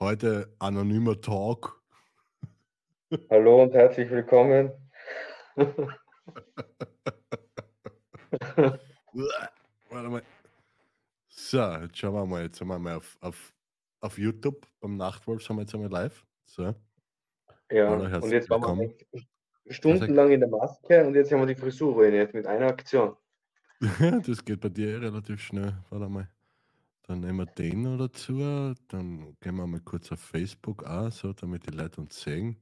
Heute anonymer Talk. Hallo und herzlich willkommen. Warte mal. So, jetzt schauen wir mal. Jetzt sind wir mal auf, auf, auf YouTube beim Nachtwolf, sind wir jetzt einmal live. So. Ja, Hallo, und jetzt waren wir willkommen. stundenlang in der Maske und jetzt haben wir die Frisur ruiniert mit einer Aktion. das geht bei dir eh relativ schnell. Warte mal. Dann nehmen wir den noch dazu. Dann gehen wir mal kurz auf Facebook an, so damit die Leute uns sehen.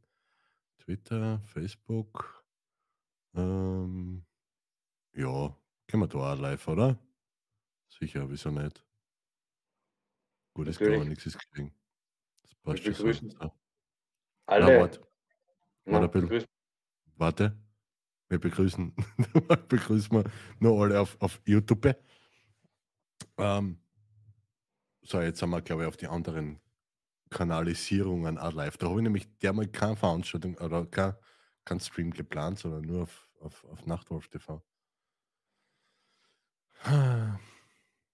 Twitter, Facebook. Ähm, ja, können wir da auch live, oder? Sicher, wieso nicht? Gut, ist gar nichts ist gelegen. Das passt schon so. begrüßen so. Na, Alle. warte, Na, warte warte. Wir begrüßen, begrüßen wir noch alle auf, auf YouTube. Ähm, so, jetzt sind wir, glaube ich, auf die anderen Kanalisierungen auch live. Da habe ich nämlich dermal keine Veranstaltung oder kein, kein Stream geplant, sondern nur auf, auf, auf Nachtwolf TV.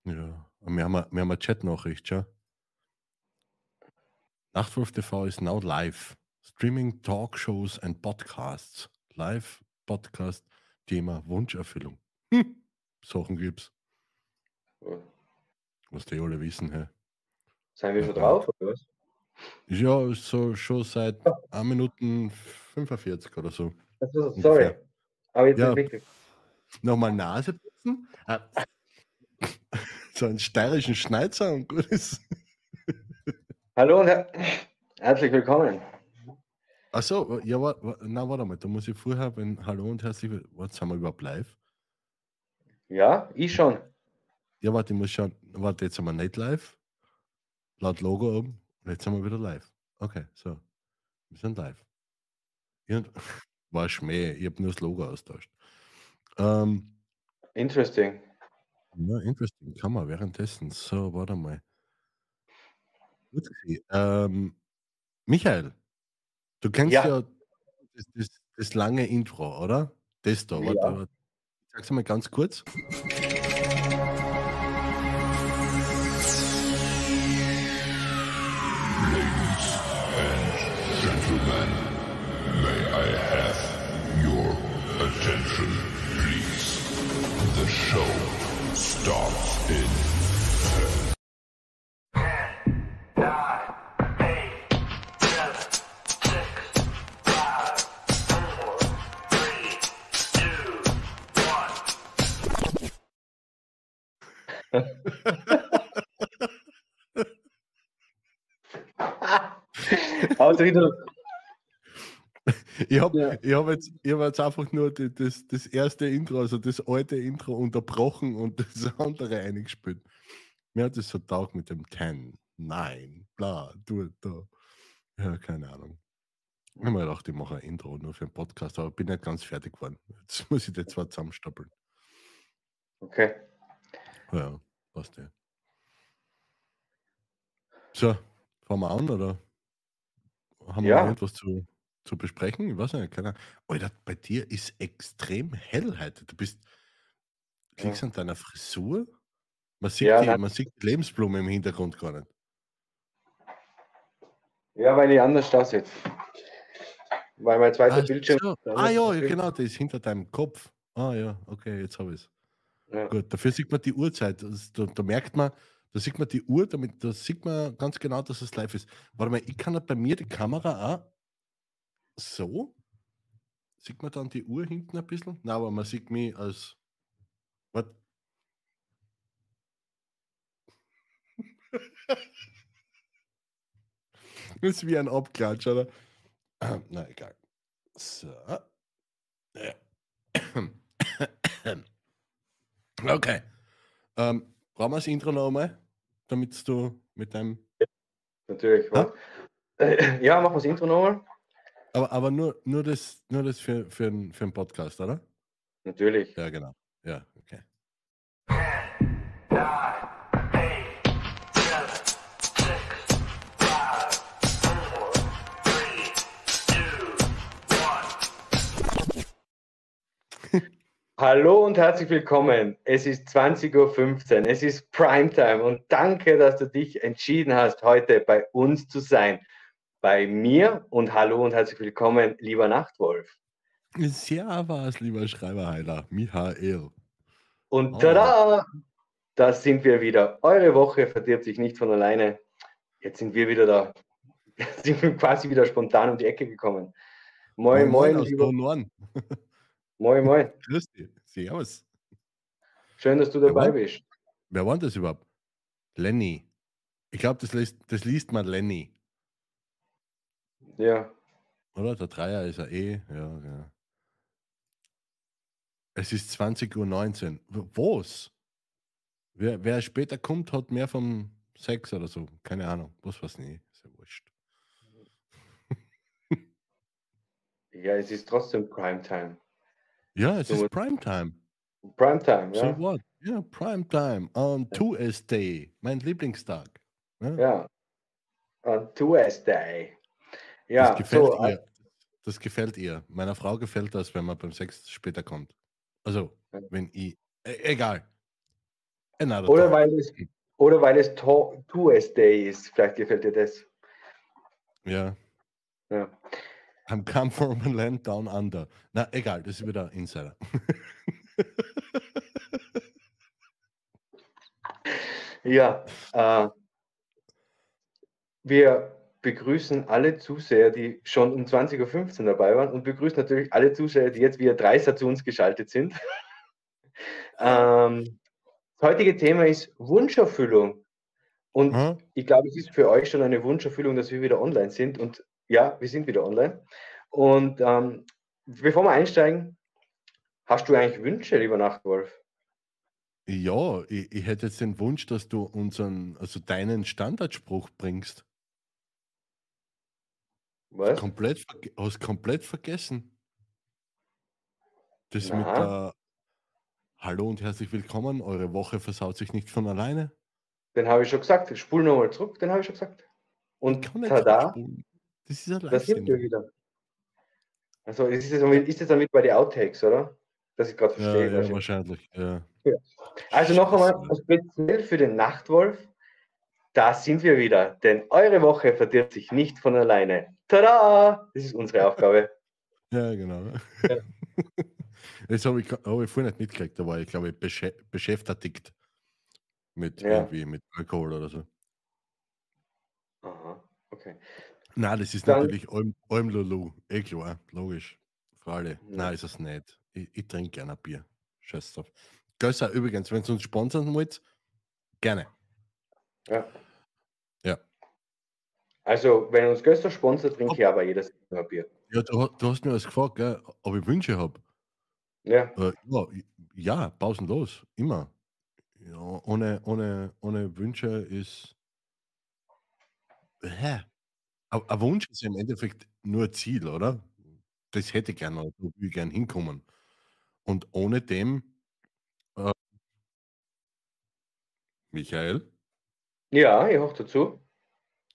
Ja, wir haben, eine- haben eine Chat-Nachricht, schon. Nachtwolf TV is now live. Streaming Talkshows and Podcasts. Live Podcast Thema Wunscherfüllung. Hm. Sachen gibt's, was die alle wissen. Hä? Seien wir schon drauf, oder was? Ja, so schon seit 1 Minuten 45 oder so. Also, Ungefähr. sorry. Aber jetzt Ja. ist wichtig. Nochmal Nase putzen. Ah. So einen steirischen Schneizer und gut ist. Hallo und her herzlich willkommen. Achso, ja, wa- wa- na, warte mal, da muss ich vorher, wenn Hallo und herzlich willkommen. Warte, sind wir überhaupt live? Ja, ich schon. Ja, warte, ich muss schauen. Warte, jetzt sind wir nicht live. Laut Logo oben. Und jetzt sind wir wieder live. Okay, so. Wir sind live. Irgend war Schmäh, ich habe nur das Logo austauscht. Ähm, Interesting. ja, interesting. Kann man währenddessen. So, warte mal. Gut, ähm, Michael, du kennst ja, Ja. das, das, das lange Intro, oder? Das da, warte, Ja. warte. Sag's mal ganz kurz. The show starts in Ausrichtung. Ich habe Ja. ich hab jetzt, ich hab jetzt einfach nur die, das, das erste Intro, also das alte Intro unterbrochen und das andere eingespielt. Mir hat es so taugt mit dem 10, 9, bla, du, da. Ja, keine Ahnung. Ich habe mir gedacht, ich mache ein Intro nur für einen Podcast, aber bin nicht ganz fertig geworden. Jetzt muss ich die zwei zusammenstoppeln. Okay. Ja, passt ja. So, fangen wir an, oder? Haben wir Ja. noch irgendwas zu, zu besprechen? Ich weiß nicht, keine Ahnung. Alter, bei dir ist extrem hell heute. Du bist, liegst Ja. an deiner Frisur? Man sieht, Ja, die, man sieht die Lebensblume im Hintergrund gar nicht. Ja, weil ich anders da sitze. Weil mein zweiter Ach Bildschirm. so. der Ah ja, genau, das ist hinter deinem Kopf. Ah ja, okay, jetzt habe ich es. Ja. Gut, dafür sieht man die Uhrzeit. Da, da merkt man, da sieht man die Uhr, damit, da sieht man ganz genau, dass es live ist. Warte mal, ich kann ja bei mir die Kamera auch so. Sieht man dann die Uhr hinten ein bisschen? Nein, aber man sieht mich als. Was? Das ist wie ein Abklatsch, oder? Na egal. So. Ja. Okay. Ähm, brauchen wir das Intro noch einmal, damit du mit deinem. Natürlich. Ja, ja machen wir das Intro nochmal. Aber, aber nur, nur das, nur das für, für, einen, für einen Podcast, oder? Natürlich. Ja, genau. Ja, okay. Hallo und herzlich willkommen. Es ist 20.15 Uhr, es ist Primetime und danke, dass du dich entschieden hast, heute bei uns zu sein. Bei mir und hallo und herzlich willkommen, lieber Nachtwolf. Servus, lieber Schreiberheiler, Michael. Und tada, da sind wir wieder. Eure Woche verdirbt sich nicht von alleine. Jetzt sind wir wieder da. sind wir quasi wieder spontan um die Ecke gekommen. Moin, moin, aus lieber. Moin, moin. Grüß dich. Servus. Schön, dass du Wer dabei war, bist. wer war das überhaupt? Lenny. Ich glaube, das das liest man Lenny. Ja, Oder? Der Dreier ist ja eh. Ja, ja. Es ist 20.19 Uhr. Was? Wer, wer später kommt, hat mehr vom Sex oder so. Keine Ahnung. Was weiß nicht. Ist ja wurscht. ja, es ist trotzdem Primetime. Ja, es So ist Primetime. Primetime, So ja. what? Ja, Primetime. On Tuesday. Mein Lieblingstag. Ja, Ja. On Tuesday. Ja, das gefällt so, ihr. Das gefällt ihr. Meiner Frau gefällt das, wenn man beim Sex später kommt. Also, wenn ich. E egal. Another Oder talk. weil es, oder weil es Tuesday ist. Vielleicht gefällt dir das. Ja. Ja. I'm come from a land down under. Na, egal, das ist wieder Insider. Ja, äh, wir begrüßen alle Zuseher, die schon um 20.15 Uhr dabei waren und begrüßen natürlich alle Zuseher, die jetzt via Dreiser zu uns geschaltet sind. ähm, das heutige Thema ist Wunscherfüllung. Und Hm? ich glaube, es ist für euch schon eine Wunscherfüllung, dass wir wieder online sind. Und ja, wir sind wieder online. Und ähm, bevor wir einsteigen, hast du eigentlich Wünsche, lieber Nachtwolf? Ja, ich, ich hätte jetzt den Wunsch, dass du unseren, also deinen Standardspruch bringst. Was? Komplett, hast komplett vergessen. Das mit Na? der Hallo und herzlich willkommen, eure Woche versaut sich nicht von alleine. Den habe ich schon gesagt. Spul nochmal zurück, den habe ich schon gesagt. Und tada. Das ist ein da sind wir wieder. Also ist es, damit- ist es dann mit bei den Outtakes, oder? Dass ich gerade Ja, verstehe. ja, wahrscheinlich. wahrscheinlich. Ja. Also noch einmal speziell für den Nachtwolf. Da sind wir wieder, denn eure Woche verdirbt sich nicht von alleine. Tada! Das ist unsere Aufgabe. Ja, genau. Ja. Das habe ich, hab ich vorhin nicht mitgekriegt, da war ich, glaube ich, beschä beschäftigt mit Ja. irgendwie mit Alkohol oder so. Aha, okay. Nein, das ist Dann- natürlich Alm, Almlulu. Eh klar, logisch. Für alle. Ja. Nein, ist es nicht. Ich, ich trinke gerne Bier. Scheiß drauf. Gösser, übrigens, wenn ihr uns sponsern wollt, gerne. Ja. Also, wenn uns Göster sponsert, trinke ich aber jedes Mal Bier. Ja, du, du hast mir was gefragt, gell, ob ich Wünsche habe. Ja, Äh, ja, ja, pausenlos, immer. Ja, ohne, ohne, ohne Wünsche ist. Hä? Ein ein Wunsch ist im Endeffekt nur ein Ziel, oder? Das hätte ich gerne, oder wo will ich gern hinkommen. Und ohne dem. Äh, Michael, ja ich hoch dazu.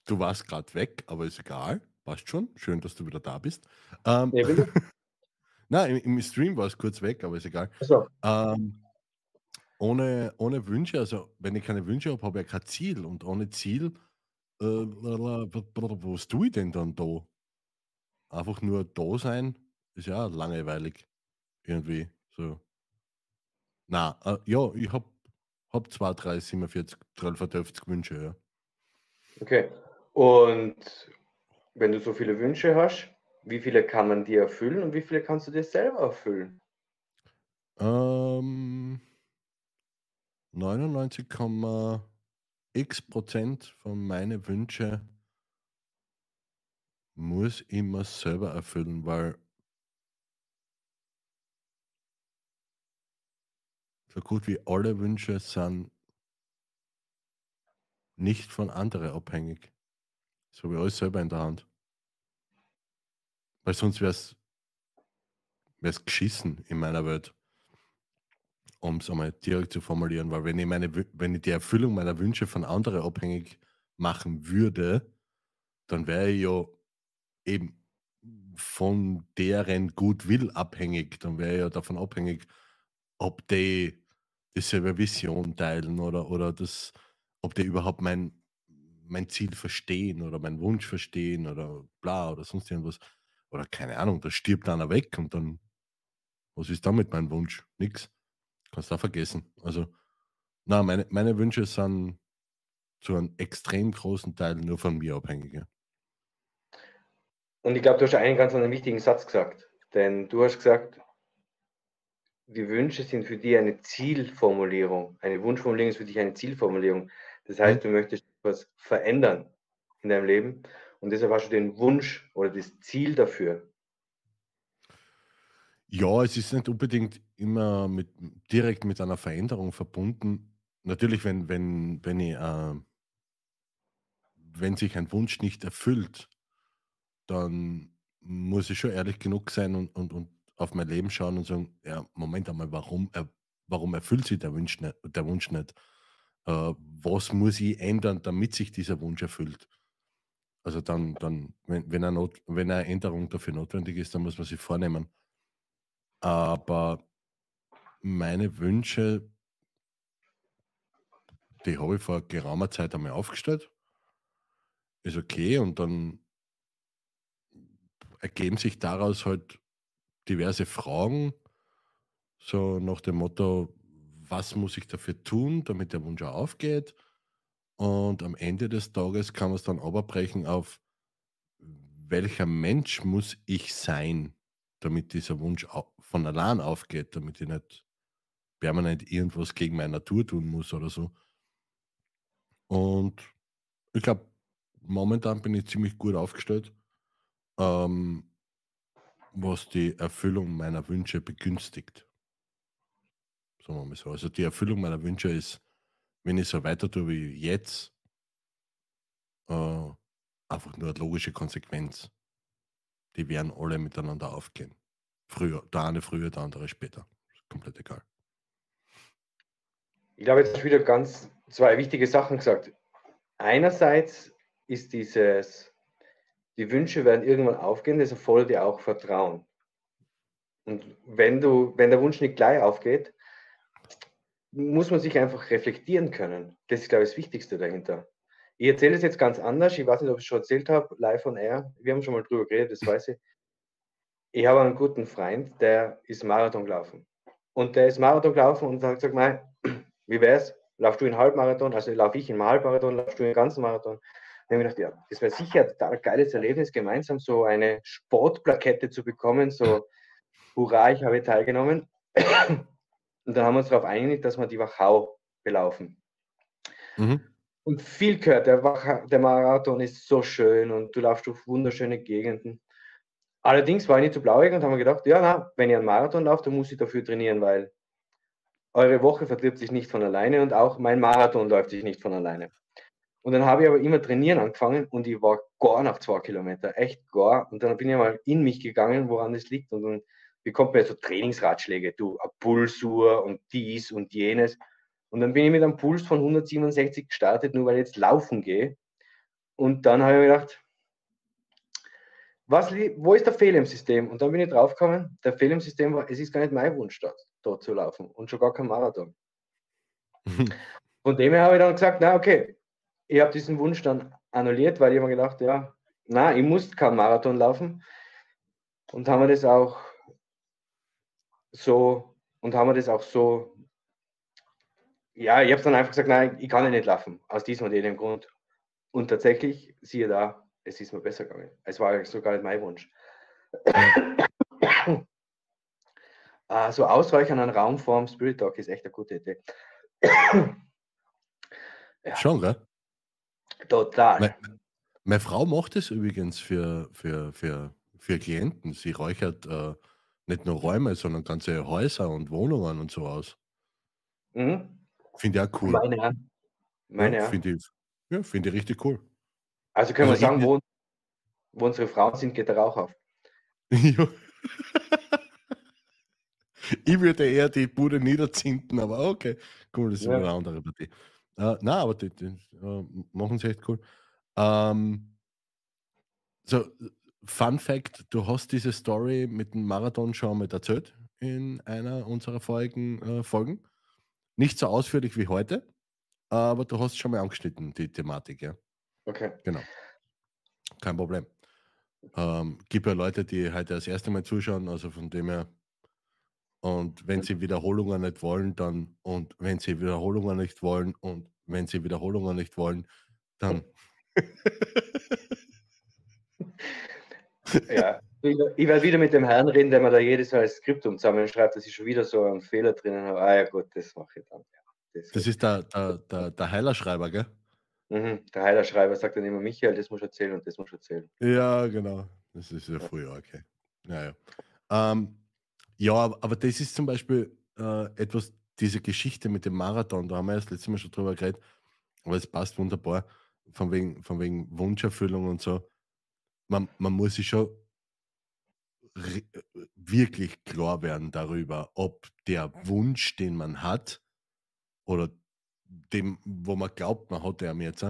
Du warst gerade weg, aber ist egal. Passt schon. Schön, dass du wieder da bist. Ähm, Ja, bitte? nein, im, im Stream war es kurz weg, aber ist egal. Achso, Ähm, ohne, ohne Wünsche, also wenn ich keine Wünsche habe, habe ich kein Ziel. Und ohne Ziel, äh, was tue ich denn dann da? Einfach nur da sein, ist ja langweilig. Irgendwie. So. Na, äh, ja, ich habe hab 2, 3, 47, 12, 50 Wünsche, ja. okay. Und wenn du so viele Wünsche hast, wie viele kann man dir erfüllen und wie viele kannst du dir selber erfüllen? Ähm, 99,x Prozent von meinen Wünschen muss ich mir selber erfüllen, weil so gut wie alle Wünsche sind nicht von anderen abhängig. Das habe ich alles selber in der Hand. Weil sonst wäre es geschissen in meiner Welt um es einmal direkt zu formulieren, weil wenn ich, meine, wenn ich die Erfüllung meiner Wünsche von anderen abhängig machen würde, dann wäre ich ja eben von deren Gutwill abhängig. Dann wäre ich ja davon abhängig, ob die dieselbe Vision teilen oder, oder das, ob die überhaupt mein, mein Ziel verstehen oder meinen Wunsch verstehen oder bla oder sonst irgendwas. Oder keine Ahnung, da stirbt einer weg und dann, was ist damit mein Wunsch? Nix. Kannst du auch vergessen. Also, na, meine, meine Wünsche sind zu einem extrem großen Teil nur von mir abhängig. Und ich glaube, du hast einen ganz einen wichtigen Satz gesagt. Denn du hast gesagt, die Wünsche sind für dich eine Zielformulierung. Eine Wunschformulierung ist für dich eine Zielformulierung. Das heißt, du möchtest etwas verändern in deinem Leben und deshalb hast du den Wunsch oder das Ziel dafür. Ja, es ist nicht unbedingt immer mit, direkt mit einer Veränderung verbunden. Natürlich, wenn, wenn, wenn, ich, äh, wenn sich ein Wunsch nicht erfüllt, dann muss ich schon ehrlich genug sein und, und, und auf mein Leben schauen und sagen, ja, Moment einmal, warum, er, warum erfüllt sich der Wunsch nicht? Der Wunsch nicht? Äh, was muss ich ändern, damit sich dieser Wunsch erfüllt? Also dann, dann wenn, wenn, eine Not, wenn eine Änderung dafür notwendig ist, dann muss man sich vornehmen. Aber meine Wünsche, die habe ich vor geraumer Zeit einmal aufgestellt. Ist okay und dann ergeben sich daraus halt diverse Fragen, so nach dem Motto, was muss ich dafür tun, damit der Wunsch aufgeht? Und am Ende des Tages kann man es dann abbrechen auf, welcher Mensch muss ich sein, damit dieser Wunsch von allein aufgeht, damit ich nicht permanent irgendwas gegen meine Natur tun muss oder so. Und ich glaube, momentan bin ich ziemlich gut aufgestellt. Ähm, was die Erfüllung meiner Wünsche begünstigt. Sagen wir mal so. Also die Erfüllung meiner Wünsche ist, wenn ich so weiter tue wie jetzt, äh, einfach nur eine logische Konsequenz. Die werden alle miteinander aufgehen. Früher, der eine früher, der andere später. Komplett egal. Ich glaube, jetzt wieder ganz zwei wichtige Sachen gesagt. Einerseits ist dieses die Wünsche werden irgendwann aufgehen, das erfordert ja auch Vertrauen. Und wenn du, wenn der Wunsch nicht gleich aufgeht, muss man sich einfach reflektieren können. Das ist, glaube ich, das Wichtigste dahinter. Ich erzähle es jetzt ganz anders. Ich weiß nicht, ob ich es schon erzählt habe, live on air. Wir haben schon mal drüber geredet, das weiß ich. Ich habe einen guten Freund, der ist Marathon gelaufen. Und der ist Marathon gelaufen und hat gesagt, Mei, wie wär's? Laufst du in Halbmarathon? Also laufe ich in Halbmarathon, laufst du in ganzen Marathon? Da habe ich gedacht, ja, das wäre sicher ein total geiles Erlebnis, gemeinsam so eine Sportplakette zu bekommen, so, hurra, ich habe teilgenommen. Und dann haben wir uns darauf einigt, dass wir die Wachau belaufen. Mhm. Und viel gehört, der, der Marathon ist so schön und du laufst durch wunderschöne Gegenden. Allerdings war ich nicht zu blauig und haben mir gedacht, ja, na, wenn ihr einen Marathon lauft, dann muss ich dafür trainieren, weil eure Woche verdirbt sich nicht von alleine und auch mein Marathon läuft sich nicht von alleine. Und dann habe ich aber immer trainieren angefangen und ich war gar nach zwei Kilometer, echt gar. Und dann bin ich mal in mich gegangen, woran das liegt. Und dann bekommt man so Trainingsratschläge, du, eine Pulsuhr und dies und jenes. Und dann bin ich mit einem Puls von 167 gestartet, nur weil ich jetzt laufen gehe. Und dann habe ich mir gedacht, was, wo ist der Fehler im System? Und dann bin ich draufgekommen, der Fehler im System war, es ist gar nicht mein Wunsch, dort, dort zu laufen und schon gar kein Marathon. Von dem her habe ich dann gesagt, na okay, ich habe diesen Wunsch dann annulliert, weil ich mir gedacht, ja, na, ich muss keinen Marathon laufen. Und haben wir das auch so, und haben wir das auch so, ja, ich habe dann einfach gesagt, nein, ich kann ja nicht laufen, aus diesem und jenem Grund. Und tatsächlich, siehe da, es ist mir besser gegangen. Es war sogar nicht mein Wunsch. uh, so ausreichend an Raum vorm Spirit Talk ist echt eine gute Idee. ja. Schon, gell? Total. Meine, meine, Frau macht es übrigens für, für, für, für Klienten. Sie räuchert äh, nicht nur Räume, sondern ganze Häuser und Wohnungen und so aus. Mhm. Finde ich auch cool. Meine, meine ja, Finde ich, ja, find ich richtig cool. Also können also wir sagen, wo, wo unsere Frauen sind, geht der Rauch auf. ja. ich würde eher die Bude niederzinten, aber okay. Cool, das ist ja. eine andere Partie. Äh, na, aber die, die äh, machen sie echt cool. Ähm, so, Fun Fact: Du hast diese Story mit dem Marathon schon mal erzählt in einer unserer vorigen äh, Folgen. Nicht so ausführlich wie heute, aber du hast schon mal angeschnitten, die Thematik, ja. Okay. Genau. Kein Problem. Ähm, gibt ja Leute, die heute das erste Mal zuschauen, also von dem her. Und wenn sie Wiederholungen nicht wollen, dann und wenn sie Wiederholungen nicht wollen und wenn sie Wiederholungen nicht wollen, dann. Ja, ich werde wieder mit dem Herrn reden, der mir da jedes Mal das Skriptum zusammenschreibt, dass ich schon wieder so einen Fehler drinnen habe. Ah ja gut, das mache ich dann. Ja, das Das ist der, der, der, der Heilerschreiber, gell? Mhm. Der Heilerschreiber sagt dann immer, Michael, das muss erzählen und das muss erzählen. Ja, genau. Das ist ja früher, okay. Naja. Ähm, ja, aber, das ist zum Beispiel äh, etwas, diese Geschichte mit dem Marathon, da haben wir erst letztes Mal schon drüber geredet, aber es passt wunderbar, von wegen, von wegen Wunscherfüllung und so. Man, man muss sich schon wirklich klar werden darüber, ob der Wunsch, den man hat, oder dem, wo man glaubt, man hat ihn jetzt,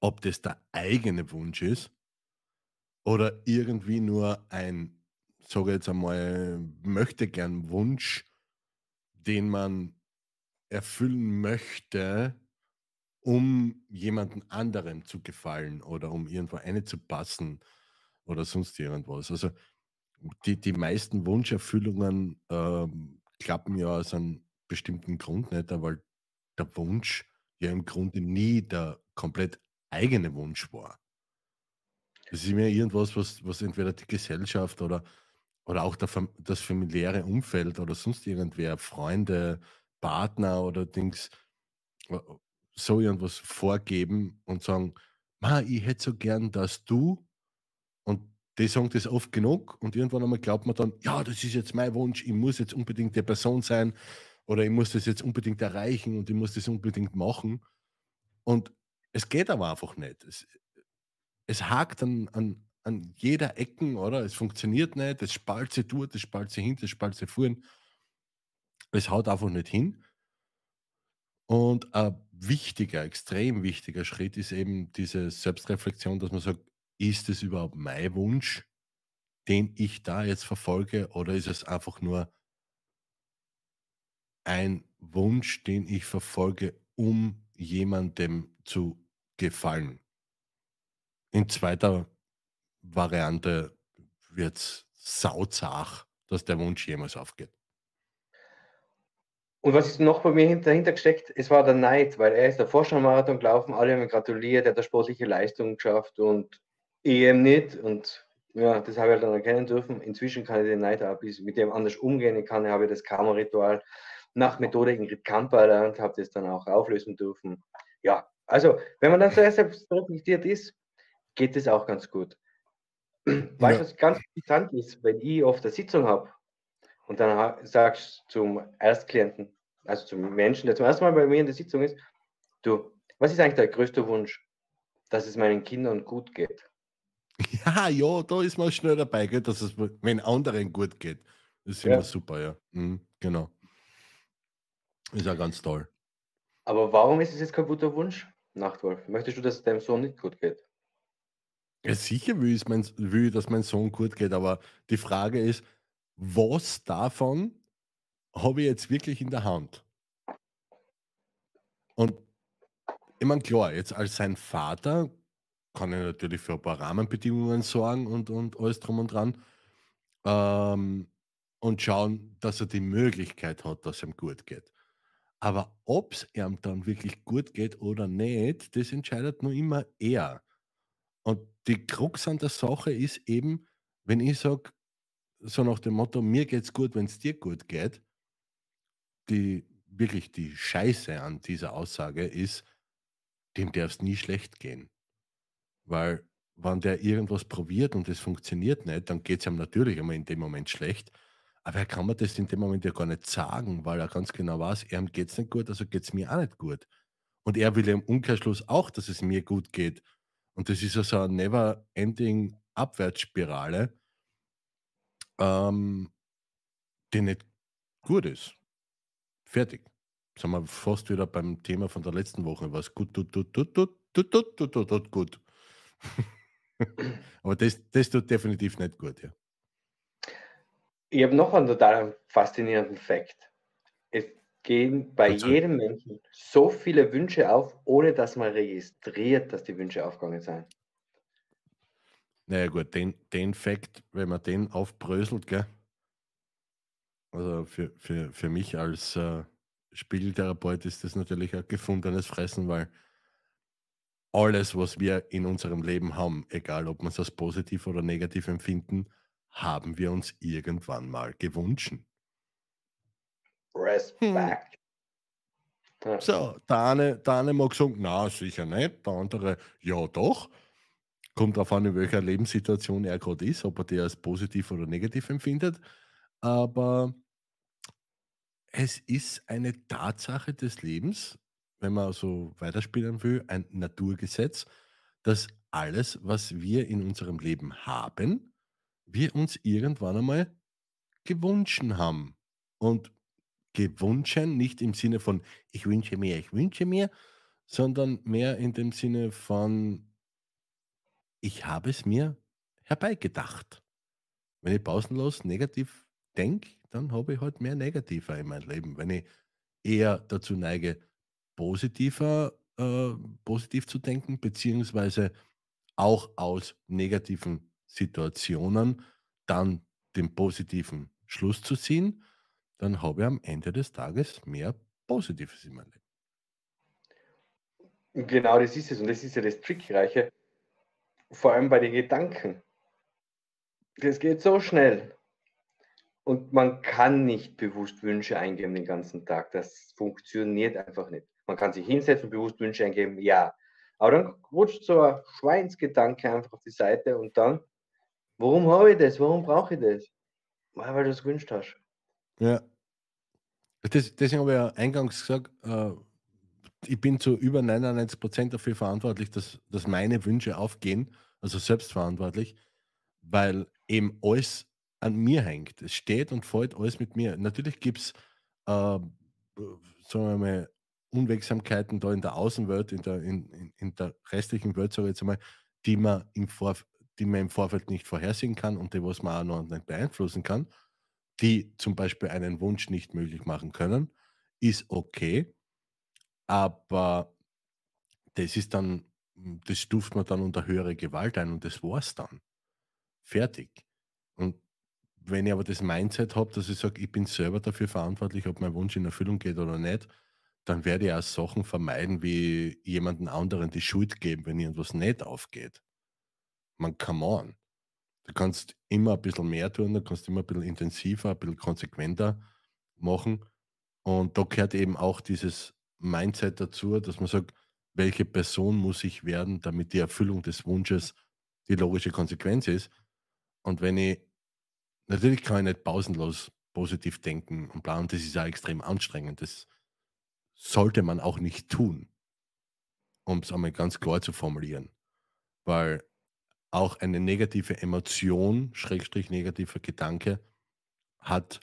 ob das der eigene Wunsch ist oder irgendwie nur ein, sage jetzt einmal, möchte gern Wunsch, den man erfüllen möchte, um jemanden anderem zu gefallen oder um irgendwo einzupassen oder sonst irgendwas. Also die, die meisten Wunscherfüllungen ähm, klappen ja aus einem bestimmten Grund nicht, weil der Wunsch ja im Grunde nie der komplett eigene Wunsch war. Es ist immer irgendwas, was, was entweder die Gesellschaft oder, oder auch der, das familiäre Umfeld oder sonst irgendwer, Freunde, Partner oder Dings, äh, so irgendwas vorgeben und sagen, Ma, ich hätte so gern, dass du, und die sagen das oft genug und irgendwann einmal glaubt man dann, ja, das ist jetzt mein Wunsch, ich muss jetzt unbedingt der Person sein oder ich muss das jetzt unbedingt erreichen und ich muss das unbedingt machen. Und es geht aber einfach nicht. Es, es hakt an, an, an jeder Ecken, oder? Es funktioniert nicht, es spalt sie durch, es spalt sie hinten, es spalt sie vorn. Es haut einfach nicht hin. Und ein wichtiger, extrem wichtiger Schritt ist eben diese Selbstreflexion, dass man sagt, ist es überhaupt mein Wunsch, den ich da jetzt verfolge, oder ist es einfach nur ein Wunsch, den ich verfolge, um jemandem zu gefallen? In zweiter Variante wird es sauzach, dass der Wunsch jemals aufgeht. Und was ist noch bei mir hint- dahinter gesteckt? Es war der Neid, weil er ist der Vorstandmarathon gelaufen, alle haben ihm gratuliert, er hat eine sportliche Leistung geschafft und ich eben nicht. Und ja, das habe ich halt dann erkennen dürfen. Inzwischen kann ich den Neid auch mit dem anders umgehen. Ich kann, habe das Karma-Ritual nach Methode Ingrid Kamper erlernt, habe das dann auch auflösen dürfen. Ja, also wenn man dann zuerst selbst reflektiert ist, geht es auch ganz gut. Weißt du, Ja. was ganz interessant ist, wenn ich oft eine Sitzung habe und dann sagst zum Erstklienten, also zum Menschen, der zum ersten Mal bei mir in der Sitzung ist, du, was ist eigentlich dein größter Wunsch? Dass es meinen Kindern gut geht. Ja, ja, da ist man schnell dabei, gell, dass es wenn anderen gut geht. Das ist Ja. immer super, ja. Mhm, genau. Ist ja ganz toll. Aber warum ist es jetzt kein guter Wunsch, Nachtwolf? Möchtest du, dass es deinem Sohn nicht gut geht? Ja, sicher will ich, mein, will ich, dass mein Sohn gut geht, aber die Frage ist, was davon habe ich jetzt wirklich in der Hand? Und ich meine, klar, jetzt als sein Vater kann er natürlich für ein paar Rahmenbedingungen sorgen und, und alles drum und dran. Ähm, und schauen, dass er die Möglichkeit hat, dass ihm gut geht. Aber ob es ihm dann wirklich gut geht oder nicht, das entscheidet nur immer er. Und die Krux an der Sache ist eben, wenn ich sage, so nach dem Motto, mir geht's gut, wenn es dir gut geht, die wirklich die Scheiße an dieser Aussage ist, dem darf es nie schlecht gehen. Weil, wenn der irgendwas probiert und es funktioniert nicht, dann geht es ihm natürlich einmal in dem Moment schlecht. Aber er kann mir das in dem Moment ja gar nicht sagen, weil er ganz genau weiß, ihm geht es nicht gut, also geht es mir auch nicht gut. Und er will im Umkehrschluss auch, dass es mir gut geht. Und das ist ja so eine never-ending Abwärtsspirale, ähm, die nicht gut ist. Fertig. Sind wir fast wieder beim Thema von der letzten Woche, was gut tut, tut, tut, tut, tut, tut, tut, tut, tut, gut. Aber das, das tut definitiv nicht gut, ja. Ich habe noch einen total faszinierenden Fakt. Es gehen bei Erzähl. jedem Menschen so viele Wünsche auf, ohne dass man registriert, dass die Wünsche aufgegangen sind. Naja gut, den, den Fakt, wenn man den aufbröselt, gell? Also für, für, für mich als äh, Spiegeltherapeut ist das natürlich ein gefundenes Fressen, weil alles, was wir in unserem Leben haben, egal ob wir es als positiv oder negativ empfinden, haben wir uns irgendwann mal gewünscht. Respekt. Ja. So, der eine, der eine mag sagen, na sicher nicht, der andere, ja doch. Kommt darauf an, in welcher Lebenssituation er gerade ist, ob er die als positiv oder negativ empfindet. Aber es ist eine Tatsache des Lebens, wenn man so weiterspielen will, ein Naturgesetz, dass alles, was wir in unserem Leben haben, wir uns irgendwann einmal gewünscht haben. Und gewünscht nicht im Sinne von ich wünsche mir, ich wünsche mir, sondern mehr in dem Sinne von ich habe es mir herbeigedacht. Wenn ich pausenlos negativ denke, dann habe ich halt mehr Negativer in meinem Leben. Wenn ich eher dazu neige, positiver, äh, positiv zu denken, beziehungsweise auch aus negativen Situationen dann den positiven Schluss zu ziehen, dann habe ich am Ende des Tages mehr Positives in meinem Leben. Genau, das ist es. Und das ist ja das Trickreiche. Vor allem bei den Gedanken. Das geht so schnell. Und man kann nicht bewusst Wünsche eingeben den ganzen Tag. Das funktioniert einfach nicht. Man kann sich hinsetzen und bewusst Wünsche eingeben, ja. Aber dann rutscht so ein Schweinsgedanke einfach auf die Seite und dann, warum habe ich das? Warum brauche ich das? Weil, weil du es gewünscht hast. Ja. Das, deswegen habe ich ja eingangs gesagt, äh, ich bin zu über 99% dafür verantwortlich, dass, dass meine Wünsche aufgehen, also selbstverantwortlich, weil eben alles an mir hängt. Es steht und fällt alles mit mir. Natürlich gibt es, äh, sagen wir mal, Unwegsamkeiten da in der Außenwelt, in der, in, in der restlichen Welt, sage ich jetzt einmal, die man, im Vorf die man im Vorfeld nicht vorhersehen kann und die, was man auch noch nicht beeinflussen kann, die zum Beispiel einen Wunsch nicht möglich machen können, ist okay. Aber das ist dann, das stuft man dann unter höhere Gewalt ein und das war's dann. Fertig. Und wenn ich aber das Mindset habe, dass ich sage, ich bin selber dafür verantwortlich, ob mein Wunsch in Erfüllung geht oder nicht, dann werde ich auch Sachen vermeiden, wie jemanden anderen die Schuld geben, wenn irgendwas nicht aufgeht. Man, come on. Du kannst immer ein bisschen mehr tun, du kannst immer ein bisschen intensiver, ein bisschen konsequenter machen. Und da gehört eben auch dieses Mindset dazu, dass man sagt, welche Person muss ich werden, damit die Erfüllung des Wunsches die logische Konsequenz ist. Und wenn ich, natürlich kann ich nicht pausenlos positiv denken und planen, das ist ja extrem anstrengend. Das sollte man auch nicht tun, um es einmal ganz klar zu formulieren. Weil auch eine negative Emotion, Schrägstrich negativer Gedanke, hat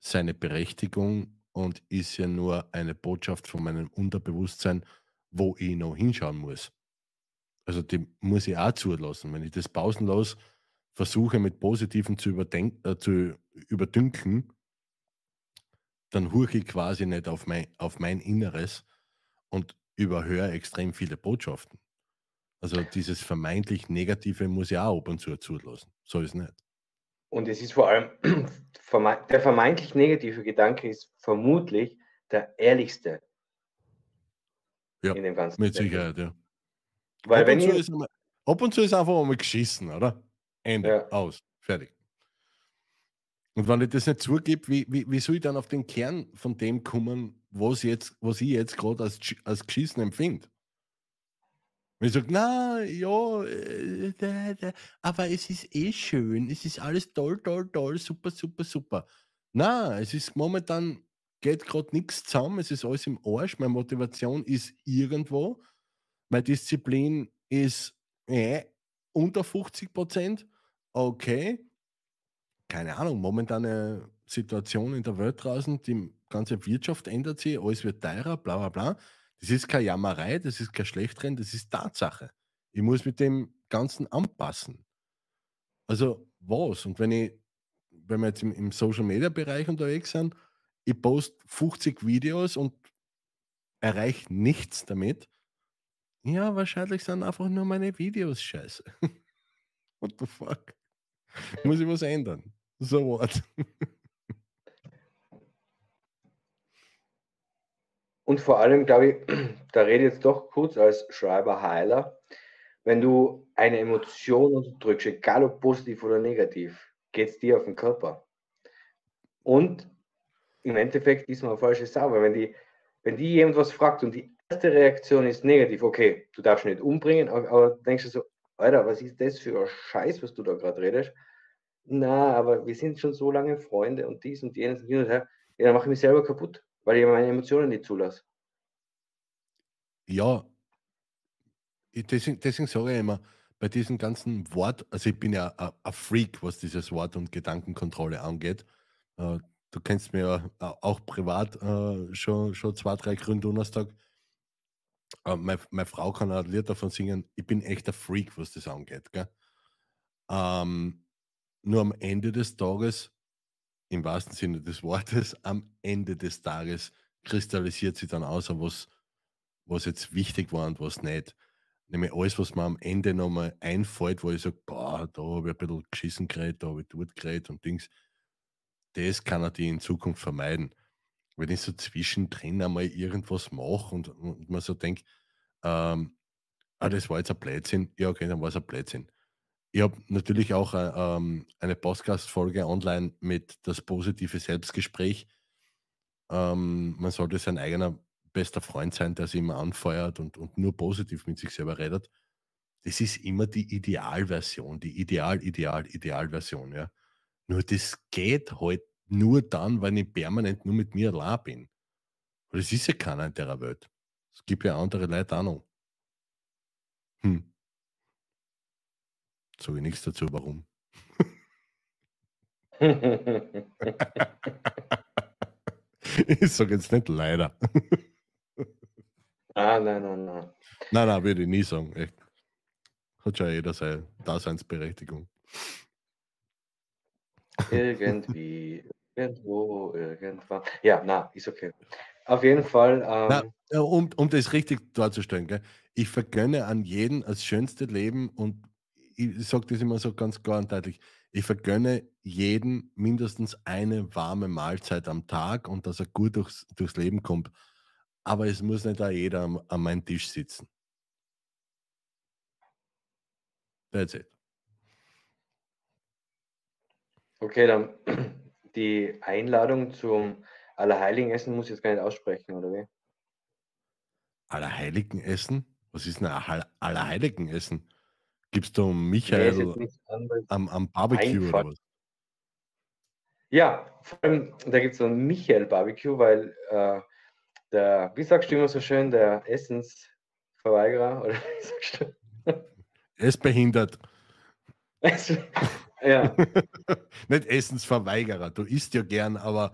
seine Berechtigung und ist ja nur eine Botschaft von meinem Unterbewusstsein, wo ich noch hinschauen muss. Also die muss ich auch zulassen. Wenn ich das pausenlos versuche mit Positiven zu, äh, zu überdünken, dann huche ich quasi nicht auf mein, auf mein Inneres und überhöre extrem viele Botschaften. Also dieses vermeintlich Negative muss ich auch ab und zu zulassen. So ist es nicht. Und es ist vor allem, verme- der vermeintlich negative Gedanke ist vermutlich der ehrlichste Ja, in dem ganzen Mit Denken. Sicherheit, ja. Weil ab, wenn und zu ich, ist ab und zu ist einfach mal geschissen, oder? Ende, Ja. aus, fertig. Und wenn ich das nicht zugebe, wie, wie, wie soll ich dann auf den Kern von dem kommen, was, jetzt, was ich jetzt gerade als, als geschissen empfinde? Wenn ich sage, na, ja, äh, da, da, aber es ist eh schön, es ist alles toll, toll, toll, super, super, super. Na, es ist momentan, geht gerade nichts zusammen, es ist alles im Arsch, meine Motivation ist irgendwo, meine Disziplin ist äh, unter 50 Prozent, okay. Keine Ahnung, momentane Situation in der Welt draußen, die ganze Wirtschaft ändert sich, alles wird teurer, bla bla bla. Das ist keine Jammerei, das ist kein Schlechtrennen, das ist Tatsache. Ich muss mit dem Ganzen anpassen. Also was? Und wenn ich wenn wir jetzt im, im Social Media Bereich unterwegs sind, ich poste 50 Videos und erreiche nichts damit. Ja, wahrscheinlich sind einfach nur meine Videos scheiße. What the fuck? Muss ich was ändern? So what? Und vor allem, glaube ich, da rede ich jetzt doch kurz als Schreiber-Heiler, wenn du eine Emotion unterdrückst, egal ob positiv oder negativ, geht es dir auf den Körper. Und im Endeffekt ist man eine falsche Sau, wenn die, wenn die jemand was fragt und die erste Reaktion ist negativ, okay, du darfst nicht umbringen, aber, aber denkst du so, Alter, was ist das für ein Scheiß, was du da gerade redest? Na, aber wir sind schon so lange Freunde und dies und jenes und her. Ja, dann mache ich mich selber kaputt, weil ich meine Emotionen nicht zulasse. Ja, ich, deswegen, deswegen sage ich immer, bei diesem ganzen Wort, also ich bin ja ein Freak, was dieses Wort- und Gedankenkontrolle angeht. Äh, du kennst mir ja auch privat äh, schon, schon zwei, drei Gründe Donnerstag. Äh, meine, meine, Frau kann ein Lied davon singen, ich bin echt ein Freak, was das angeht. Ähm, nur am Ende des Tages, im wahrsten Sinne des Wortes, am Ende des Tages kristallisiert sich dann aus, was, was jetzt wichtig war und was nicht. Nämlich alles, was mir am Ende nochmal einfällt, wo ich sage, boah, da habe ich ein bisschen geschissen geredet, da habe ich dort geredet und Dings, das kann er die in Zukunft vermeiden wenn ich so zwischendrin einmal irgendwas mache und, und man so denkt, ähm, ah, das war jetzt ein Blödsinn, ja, okay, dann war es ein Blödsinn. Ich habe natürlich auch äh, ähm, eine Podcast-Folge online mit das positive Selbstgespräch. Ähm, man sollte sein eigener bester Freund sein, der sich immer anfeuert und, und nur positiv mit sich selber redet. Das ist immer die Idealversion, die Ideal, Ideal, Idealversion. Ja. Nur das geht halt nur dann, wenn ich permanent nur mit mir allein bin. Aber es ist ja keiner in der Welt. Es gibt ja andere Leute auch noch. Hm. Sage ich nichts dazu, warum. ich sage jetzt nicht leider. ah, nein, nein, nein. Nein, nein, würde ich nie sagen. Echt. Hat schon jeder seine Daseinsberechtigung. Irgendwie Irgendwo, irgendwann. Ja, na, ist okay. Auf jeden Fall. Ähm, na, um, um das richtig darzustellen, gell? ich vergönne an jeden das schönste Leben und ich sage das immer so ganz klar und deutlich. Ich vergönne jeden mindestens eine warme Mahlzeit am Tag und dass er gut durchs, durchs Leben kommt. Aber es muss nicht da jeder am, an meinem Tisch sitzen. That's it. Okay, dann die Einladung zum Allerheiligenessen muss ich jetzt gar nicht aussprechen, oder wie? Allerheiligenessen? Was ist denn ein Allerheiligenessen? Gibst du Michael nee, am, am Barbecue Einfall. oder was? Ja, vor allem, da gibt es so ein Michael Barbecue, weil äh, der, wie sagst du immer so schön, der Essensverweigerer, oder wie sagst du? Er ist behindert. Ja. Nicht Essensverweigerer. Du isst ja gern, aber,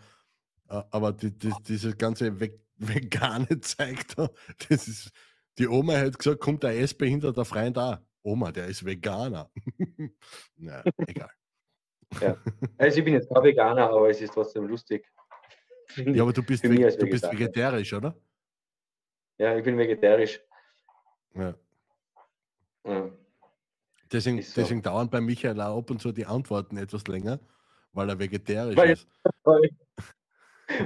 äh, aber die, die, dieses ganze Ve vegane Zeug da, das ist. Die Oma hat gesagt, kommt der Essbehinderter Freund da. Oma, der ist Veganer. Na, egal. Ja. Also ich bin jetzt kein Veganer, aber es ist trotzdem lustig. Ja, aber du bist, du bist vegetarisch, oder? Ja, ich bin vegetarisch. Ja. ja. Deswegen, so. deswegen dauern bei Michael auch ab und zu die Antworten etwas länger, weil er vegetarisch weil, ist. Weil,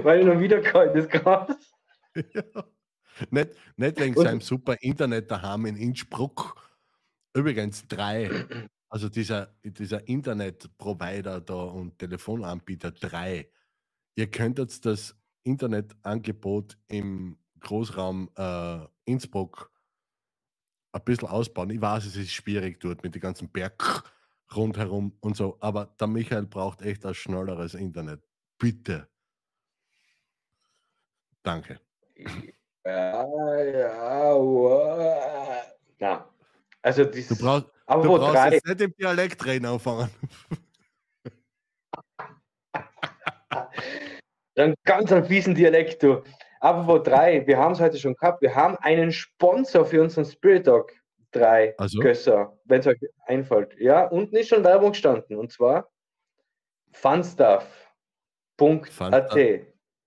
weil er noch wiedergehalten ist gerade. ja. Nicht, nicht wegen und? seinem super Internet daheim in Innsbruck. Übrigens drei, also dieser, dieser Internetprovider da und Telefonanbieter drei. Ihr könntet das Internetangebot im Großraum äh, Innsbruck ein bisschen ausbauen. Ich weiß, es ist schwierig dort mit den ganzen Berg rundherum und so, aber der Michael braucht echt ein schnelleres Internet. Bitte. Danke. Ja, ja, wow. ja. Also dieses, du brauchst, aber du brauchst drei, jetzt nicht im Dialekt reden anfangen. Dann ganz ein fiesen Dialekt, du. Apropos drei, wir haben es heute schon gehabt. Wir haben einen Sponsor für unseren Spirit Dog 3 also? Gösser, wenn es euch einfällt. Ja, unten ist schon Werbung gestanden. Und zwar funstuff.at.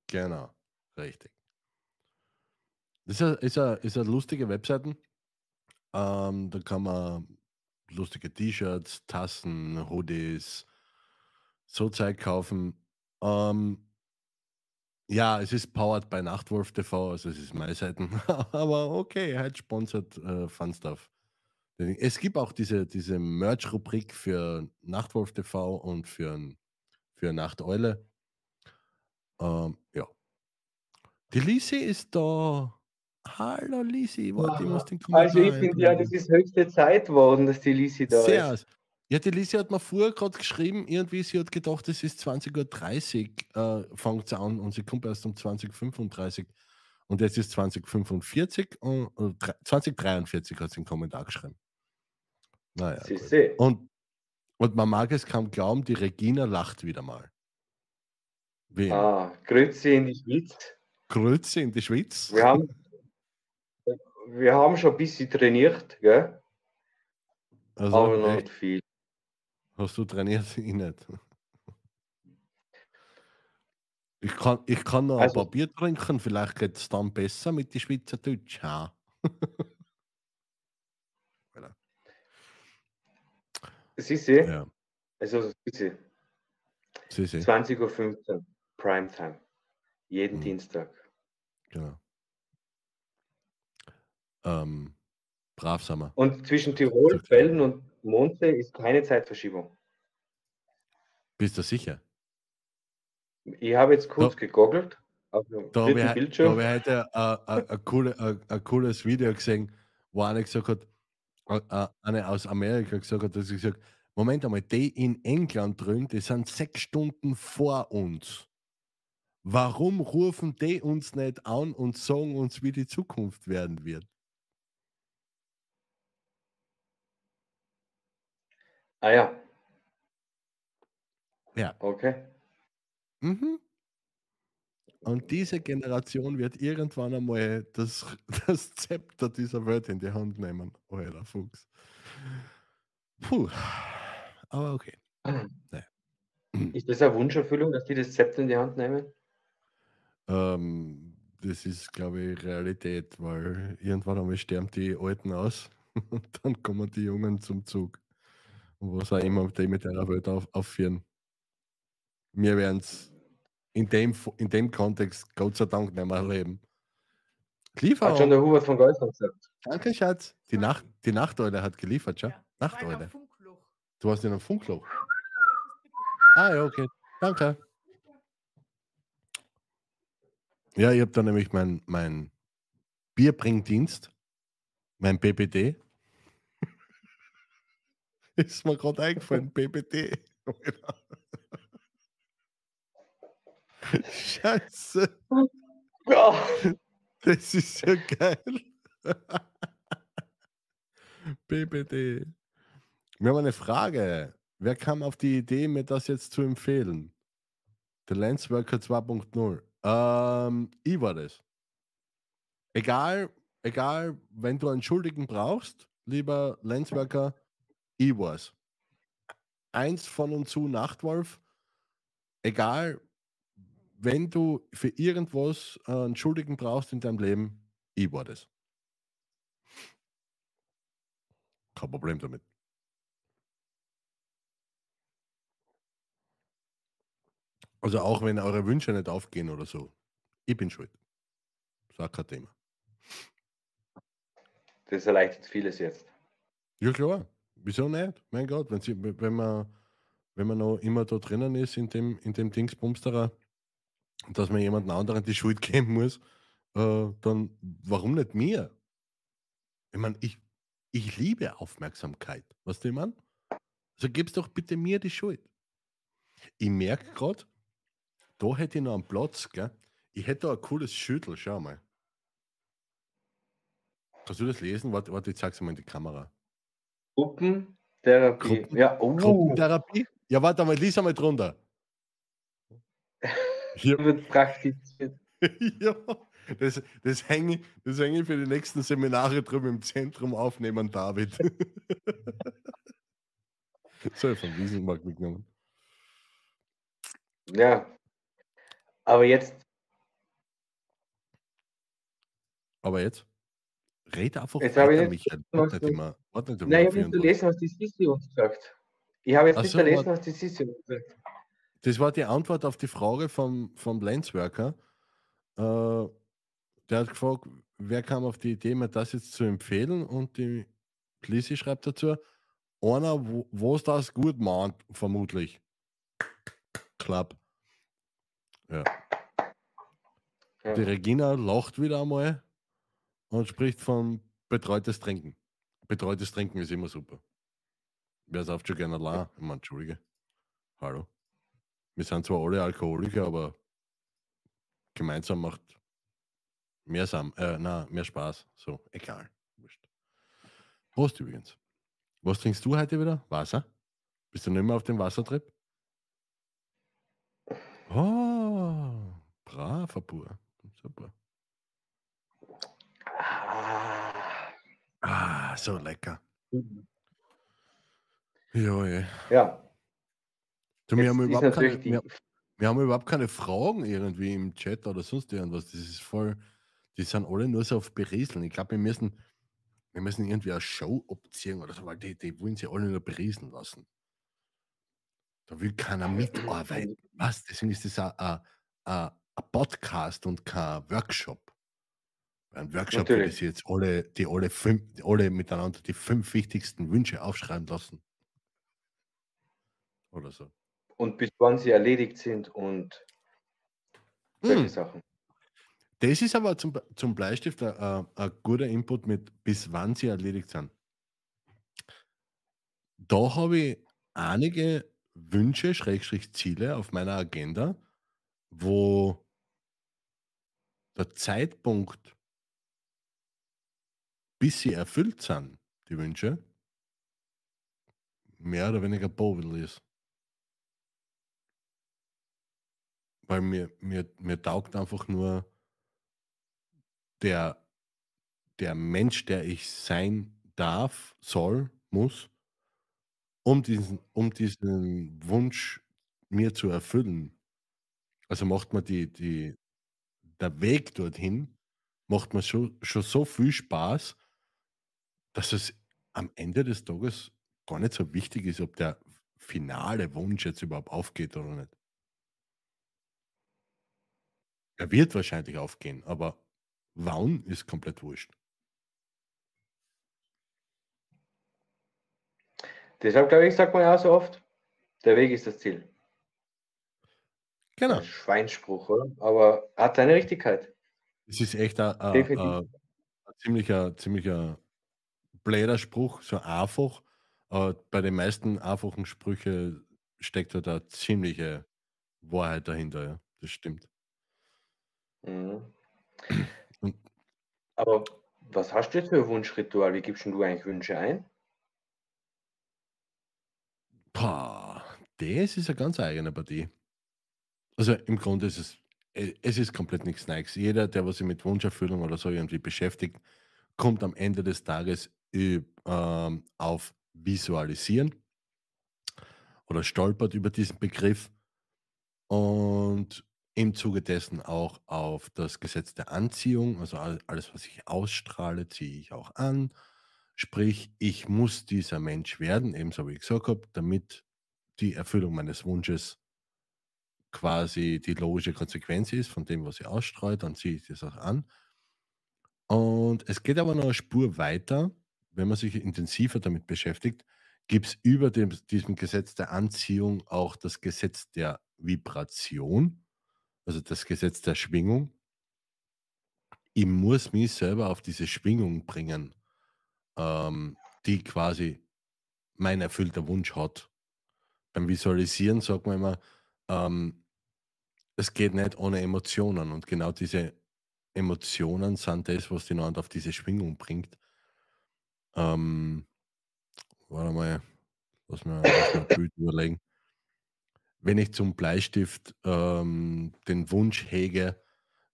Genau, richtig. Das ist eine, ist ist lustige Webseite. Ähm, da kann man lustige T-Shirts, Tassen, Hoodies, so Zeug kaufen. Ähm, ja, es ist powered bei Nachtwolf TV, also es ist meine Seiten. Aber okay, halt sponsert äh, Fun Stuff. Es gibt auch diese, diese Merch-Rubrik für Nachtwolf TV und für, für Nachteule. Ähm, ja. Die Lisi ist da. Hallo Lisi, warte, ich muss den Also ich finde ja, das ist höchste Zeit geworden, dass die Lisi da Sehr. ist. Ja, die Lisi hat mir vorher gerade geschrieben, irgendwie, sie hat gedacht, es ist 20.30 Uhr, äh, fängt sie an und sie kommt erst um 20.35 Uhr. Und jetzt ist 2045 und äh, 2043 hat sie einen Kommentar geschrieben. Naja. Und, und man mag es kaum glauben, die Regina lacht wieder mal. Wie. Ah, Grüezi in die Schweiz. Grüezi in die Schweiz. Wir haben, wir haben schon ein bisschen trainiert, gell? Also, aber noch nicht viel. hast du trainiert? Ich nicht. Ich kann, ich kann noch Also- ein paar Bier trinken, vielleicht geht es dann besser mit die Schweizerdeutsch. Ja. Voilà. Sie sehen, ja, also sie, sie. 20.15 Uhr, Primetime. Jeden Mhm. Dienstag. Genau. Ähm, brav sind wir. Und zwischen Tirol, Felden und Monte ist keine Zeitverschiebung. Bist du sicher? Ich habe jetzt kurz Da- gegoogelt dem Da habe ich, hab ich heute ein, coole, cooles Video gesehen, wo einer gesagt hat, eine aus Amerika gesagt hat, dass sie gesagt Moment einmal, die in England drüben, die sind sechs Stunden vor uns. Warum rufen die uns nicht an und sagen uns, wie die Zukunft werden wird? Ah ja, Ja. okay. Mhm. Und diese Generation wird irgendwann einmal das, das Zepter dieser Welt in die Hand nehmen. Euer Fuchs. Puh. Aber okay. Ist das eine Wunscherfüllung, dass die das Zepter in die Hand nehmen? Ähm, das ist, glaube ich, Realität, weil irgendwann einmal sterben die Alten aus und dann kommen die Jungen zum Zug. Was auch immer die mit der Welt auf, aufführen. Wir werden es in dem, in dem Kontext Gott sei Dank nicht mehr erleben. Hat schon Lieferung. der Hubert von Geusern gesagt. Danke, Schatz. Die, Nacht, die Nachteule hat geliefert, schon. Ja, in Nachteule. Du hast in einem Funkloch. Ah, ja, okay. Danke. Ja, ich habe da nämlich mein, mein Bierbringdienst, mein BBD. Ist mir gerade eingefallen, BBD. Scheiße, Ja, das ist ja geil. BBD. Wir haben eine Frage. Wer kam auf die Idee, mir das jetzt zu empfehlen? Der Lensworker 2.0. Ähm, ich war das. Egal, egal, wenn du einen Schuldigen brauchst, lieber Lensworker, ich war's. Eins von und zu Nachtwolf. Egal, wenn du für irgendwas äh, einen Schuldigen brauchst in deinem Leben, ich war das. Kein Problem damit. Also auch wenn eure Wünsche nicht aufgehen oder so. Ich bin schuld. Auch kein Thema. das erleichtert vieles jetzt. Ja klar. Wieso nicht? Mein Gott, wenn, sie, wenn, man, wenn man noch immer da drinnen ist in dem, in dem Dingsbumsterer, dass man jemand anderen die Schuld geben muss, äh, dann warum nicht mir? Ich meine, ich, ich liebe Aufmerksamkeit. Was du, ich meine? Also gib's doch bitte mir die Schuld. Ich merke gerade, da hätte ich noch einen Platz, gell? Ich hätte da ein cooles Schüttel, schau mal. Kannst du das lesen? Warte, warte ich zeig's mal in die Kamera. Gruppentherapie. Gruppen- ja, oh, Gruppentherapie? Ja, warte mal, lies einmal drunter. Hier, wird praktiziert. ja, das, das hänge das hänge ich für die nächsten Seminare drüben im Zentrum aufnehmen, David. so, von Wieselmarkt mitgenommen. Ja. Aber jetzt, Aber jetzt red einfach Jetzt weiter, Michael. immer, warte nein, ich habe nicht gelesen, was die Sissi uns sagt. Ich habe jetzt Ach nicht so, gelesen, was die Sissi uns sagt. Das war die Antwort auf die Frage vom, vom Lensworker. Äh, der hat gefragt, wer kam auf die Idee, mir das jetzt zu empfehlen? Und die Lisi schreibt dazu, einer, wo was das gut meint, vermutlich. Klapp. Ja. Ja. Die Regina lacht wieder einmal und spricht von betreutes Trinken. Betreutes Trinken ist immer super. Wer sauft schon gerne allein? Ich meine, Entschuldige. Hallo. Wir sind zwar alle Alkoholiker, aber gemeinsam macht mehr, Sam äh, na, mehr Spaß. So, egal. Wurscht. Prost übrigens. Was trinkst du heute wieder? Wasser? Bist du nicht mehr auf dem Wassertrip? Oh, braver Pur. Super. Ah. Ah, so lecker. Ja, ja. Ja, Du, wir, haben überhaupt keine, wir, wir haben überhaupt keine Fragen irgendwie im Chat oder sonst irgendwas. Das ist voll, die sind alle nur so auf Berieseln. Ich glaube, wir müssen, wir müssen irgendwie eine Show abziehen oder so, weil die, die wollen sie alle nur berieseln lassen. Da will keiner mitarbeiten. Was? Deswegen ist das ein, ein, ein, ein Podcast und kein Workshop. Ein Workshop, wo die Natürlich. sich jetzt alle, die alle, fünf, alle miteinander die fünf wichtigsten Wünsche aufschreiben lassen. Oder so. und bis wann sie erledigt sind und solche Hm. Sachen. Das ist aber zum, zum Bleistift ein, ein, ein guter Input mit, bis wann sie erledigt sind. Da habe ich einige Wünsche, Schrägstrich Ziele auf meiner Agenda, wo der Zeitpunkt, bis sie erfüllt sind, die Wünsche, mehr oder weniger bovel ist. Weil mir, mir, mir taugt einfach nur der, der Mensch, der ich sein darf, soll, muss, um diesen, um diesen Wunsch mir zu erfüllen. Also macht man die, die, der Weg dorthin, macht man schon, schon so viel Spaß, dass es am Ende des Tages gar nicht so wichtig ist, ob der finale Wunsch jetzt überhaupt aufgeht oder nicht. Er wird wahrscheinlich aufgehen, aber wann ist komplett wurscht. Deshalb glaube ich, sagt man ja auch so oft, der Weg ist das Ziel. Genau. Ein Schweinspruch, oder? Aber hat seine Richtigkeit. Es ist echt ein, ein, ein, ein ziemlicher, ziemlicher bläder Spruch, so einfach. Aber bei den meisten einfachen Sprüchen steckt da eine ziemliche Wahrheit dahinter. Ja. Das stimmt. Mhm. Und- Aber was hast du jetzt für ein Wunschritual? Wie gibst du eigentlich Wünsche ein? Pah, das ist eine ganz eigene Partie. Also im Grunde ist es, äh, es ist komplett nichts Neues. Jeder, der was sich mit Wunscherfüllung oder so irgendwie beschäftigt, kommt am Ende des Tages auf Visualisieren oder stolpert über diesen Begriff und im Zuge dessen auch auf das Gesetz der Anziehung, also all- alles, was ich ausstrahle, ziehe ich auch an. Sprich, ich muss dieser Mensch werden, ebenso wie ich gesagt habe, damit die Erfüllung meines Wunsches quasi die logische Konsequenz ist von dem, was ich ausstreue, dann ziehe ich das auch an. Und es geht aber noch eine Spur weiter, wenn man sich intensiver damit beschäftigt, gibt es über dem, diesem Gesetz der Anziehung auch das Gesetz der Vibration, also das Gesetz der Schwingung. Ich muss mich selber auf diese Schwingung bringen, ähm, die quasi mein erfüllter Wunsch hat. Beim Visualisieren sagt man immer, ähm, es geht nicht ohne Emotionen. Und genau diese Emotionen sind das, was die Hand auf diese Schwingung bringt. Ähm, warte mal, lass mir, ein Bild überlegen. Wenn ich zum Bleistift ähm, den Wunsch hege,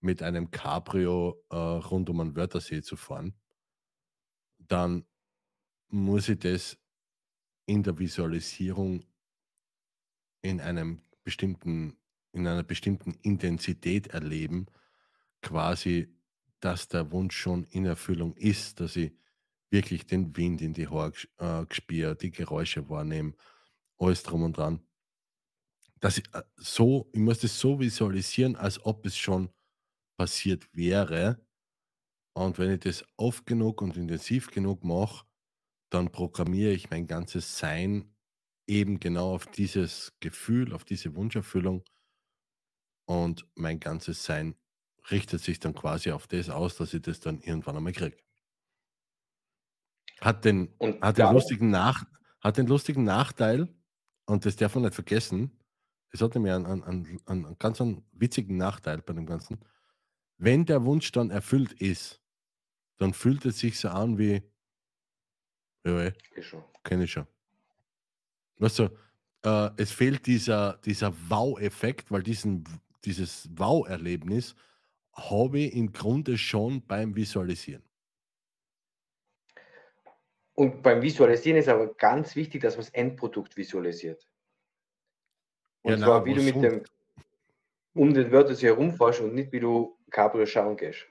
mit einem Cabrio äh, rund um einen Wörthersee zu fahren, dann muss ich das in der Visualisierung in einem bestimmten in einer bestimmten Intensität erleben, quasi, dass der Wunsch schon in Erfüllung ist, dass ich wirklich den Wind in die Haare äh, gespüre, die Geräusche wahrnehme, alles drum und dran. Ich, äh, so, ich muss das so visualisieren, als ob es schon passiert wäre. Und wenn ich das oft genug und intensiv genug mache, dann programmiere ich mein ganzes Sein eben genau auf dieses Gefühl, auf diese Wunscherfüllung. Und mein ganzes Sein richtet sich dann quasi auf das aus, dass ich das dann irgendwann einmal kriege. Hat den, Und hat den, lustigen Nach, hat den lustigen Nachteil, und das darf man nicht vergessen, es hat nämlich einen, einen, einen, einen ganz einen witzigen Nachteil bei dem Ganzen. Wenn der Wunsch dann erfüllt ist, dann fühlt es sich so an wie, ja, eh, kenne ich schon. Weißt du, äh, es fehlt dieser, dieser Wow-Effekt, weil diesen, dieses Wow-Erlebnis habe ich im Grunde schon beim Visualisieren. Und beim Visualisieren ist aber ganz wichtig, dass man das Endprodukt visualisiert. Und Ja, zwar, wie du mit dem, um den Wörter herumfährst und nicht wie du Cabrio schauen gehst.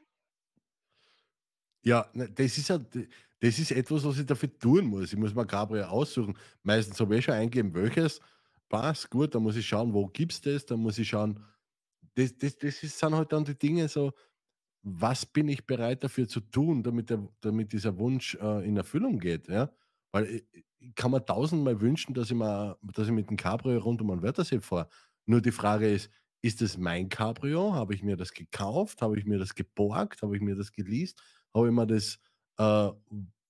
Ja, das ist ja, das ist etwas, was ich dafür tun muss. Ich muss mir Gabriel aussuchen. Meistens habe ich schon eingeben, welches passt gut, dann muss ich schauen, wo gibt es das, dann muss ich schauen, das, das, das ist, sind halt dann die Dinge so, was bin ich bereit dafür zu tun, damit, der, damit dieser Wunsch äh, in Erfüllung geht, ja? Weil ich, ich kann mir tausendmal wünschen, dass ich, mal, dass ich mit dem Cabrio rund um einen Wörthersee fahre. Nur die Frage ist, ist das mein Cabrio? Habe ich mir das gekauft? Habe ich mir das geborgt? Habe ich mir das geleast? Habe ich mir das äh,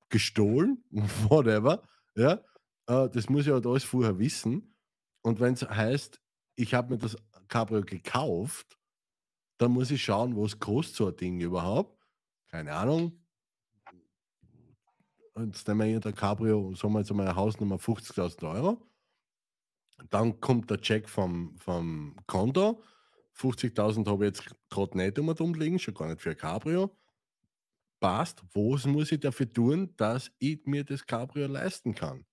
gestohlen? Whatever. Ja? Äh, das muss ich halt alles vorher wissen. Und wenn es heißt, ich habe mir das Cabrio gekauft, dann muss ich schauen, was kostet so ein Ding überhaupt. Keine Ahnung. Jetzt nehmen wir hier der Cabrio, sagen wir jetzt mal Hausnummer 50.000 Euro. Dann kommt der Check vom, vom Konto. 50.000 habe ich jetzt gerade nicht um liegen, schon gar nicht für ein Cabrio. Passt. Was muss ich dafür tun, dass ich mir das Cabrio leisten kann?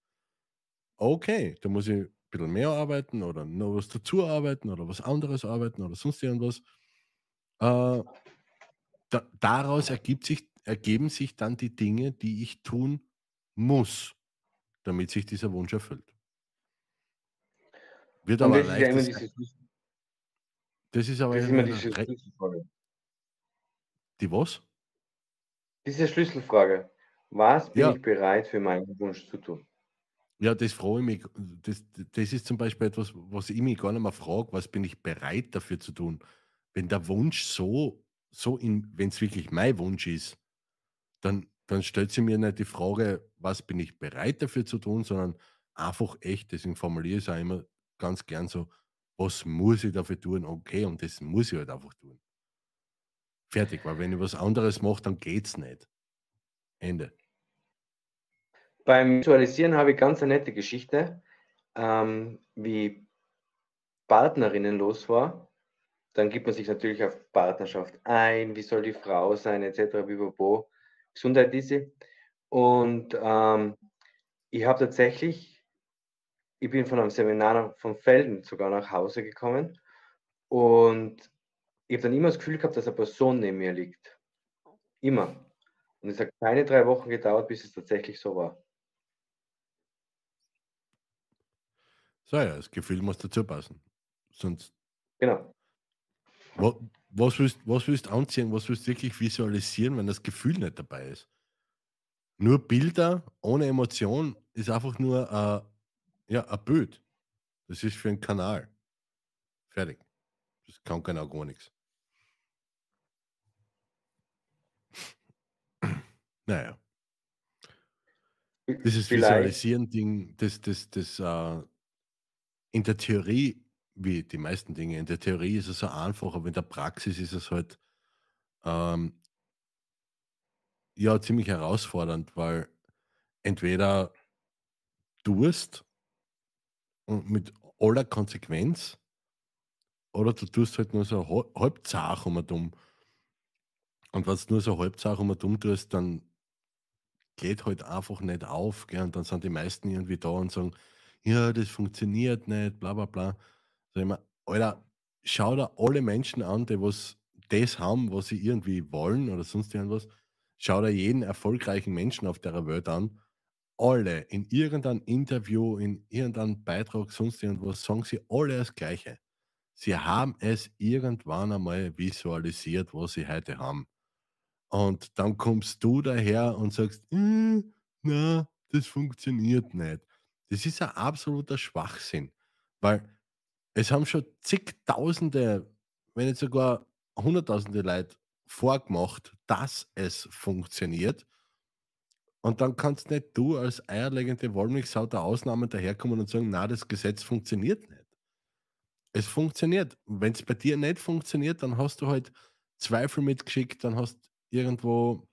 Okay, da muss ich ein bisschen mehr arbeiten oder noch was dazu arbeiten oder was anderes arbeiten oder sonst irgendwas. Äh, da, daraus ergibt sich, ergeben sich dann die Dinge, die ich tun muss, damit sich dieser Wunsch erfüllt. Wird Und aber das ist ja. Das ist aber das ist immer diese Schlüsselfrage. die was? Diese Schlüsselfrage. Was bin Ja. ich bereit für meinen Wunsch zu tun? Ja, das freue ich mich. Das, das ist zum Beispiel etwas, was ich mich gar nicht mehr frage, was bin ich bereit dafür zu tun? Wenn der Wunsch so, so wenn es wirklich mein Wunsch ist, dann, dann stellt sie mir nicht die Frage, was bin ich bereit dafür zu tun, sondern einfach echt, deswegen formuliere ich es auch immer ganz gern so, was muss ich dafür tun? Okay, und das muss ich halt einfach tun. Fertig, weil wenn ich was anderes mache, dann geht's nicht. Ende. Beim Visualisieren habe ich ganz eine nette Geschichte, ähm, wie Partnerinnen los war. Dann gibt man sich natürlich auf Partnerschaft ein, wie soll die Frau sein, etc. Bibobo. Gesundheit ist sie. Und ähm, ich habe tatsächlich, ich bin von einem Seminar von Felden sogar nach Hause gekommen und ich habe dann immer das Gefühl gehabt, dass eine Person neben mir liegt. Immer. Und es hat keine drei Wochen gedauert, bis es tatsächlich so war. So ja, das Gefühl muss dazu passen. Sonst Genau. Wa- Was willst, was willst du anziehen, was willst du wirklich visualisieren, wenn das Gefühl nicht dabei ist? Nur Bilder ohne Emotion ist einfach nur äh, ja, ein Bild. Das ist für einen Kanal. Fertig. Das kann genau gar nichts. Naja, dieses Vielleicht, Visualisieren-Ding, das, das, das äh, in der Theorie, wie die meisten Dinge, in der Theorie ist es so einfach, aber in der Praxis ist es halt ähm, ja ziemlich herausfordernd, weil entweder tust und mit aller Konsequenz oder du tust halt nur so hal- halb zart um und um. Und wenn du nur so halb zart um und um tust, dann geht halt einfach nicht auf. Gell? Und dann sind die meisten irgendwie da und sagen, ja, das funktioniert nicht, bla bla bla. Sag ich mir, Alter, schau da alle Menschen an, die was das haben, was sie irgendwie wollen oder sonst irgendwas. Schau da jeden erfolgreichen Menschen auf der Welt an. Alle in irgendeinem Interview, in irgendeinem Beitrag, sonst irgendwas, sagen sie alle das Gleiche. Sie haben es irgendwann einmal visualisiert, was sie heute haben. Und dann kommst du daher und sagst, äh, na, das funktioniert nicht. Das ist ein absoluter Schwachsinn, weil es haben schon zigtausende, wenn nicht sogar hunderttausende Leute vorgemacht, dass es funktioniert. Und dann kannst nicht du als eierlegende Wollmilchsau der Ausnahmen daherkommen und sagen, na, das Gesetz funktioniert nicht. Es funktioniert. Wenn es bei dir nicht funktioniert, dann hast du halt Zweifel mitgeschickt, dann hast irgendwo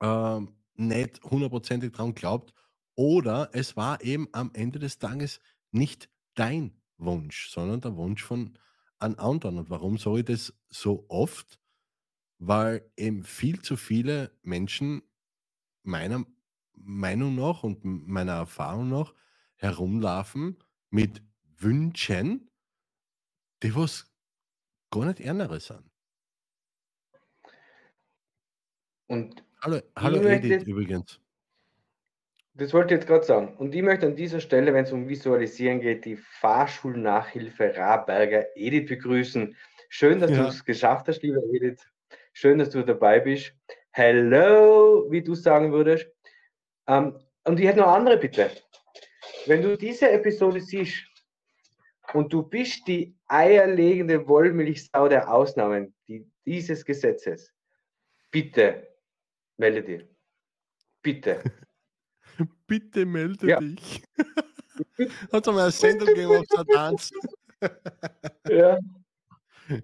ähm, nicht hundertprozentig dran glaubt. Oder es war eben am Ende des Tages nicht dein Wunsch, sondern der Wunsch von einem anderen. Und warum sage ich das so oft? Weil eben viel zu viele Menschen meiner Meinung nach und meiner Erfahrung nach herumlaufen mit Wünschen, die was gar nicht ernere sind. Und Hallo, hallo Edith übrigens. Das wollte ich jetzt gerade sagen. Und ich möchte an dieser Stelle, wenn es um Visualisieren geht, die Fahrschulnachhilfe Raberger Edith begrüßen. Schön, dass du Ja, es geschafft hast, lieber Edith. Schön, dass du dabei bist. Hello, wie du sagen würdest. Ähm, und ich hätte noch andere Bitte. Wenn du diese Episode siehst und du bist die eierlegende Wollmilchsau der Ausnahmen die, dieses Gesetzes, bitte melde dich. Bitte. bitte melde Ja. dich. Hat einmal eine Sendung gegeben auf Sat1. Ja,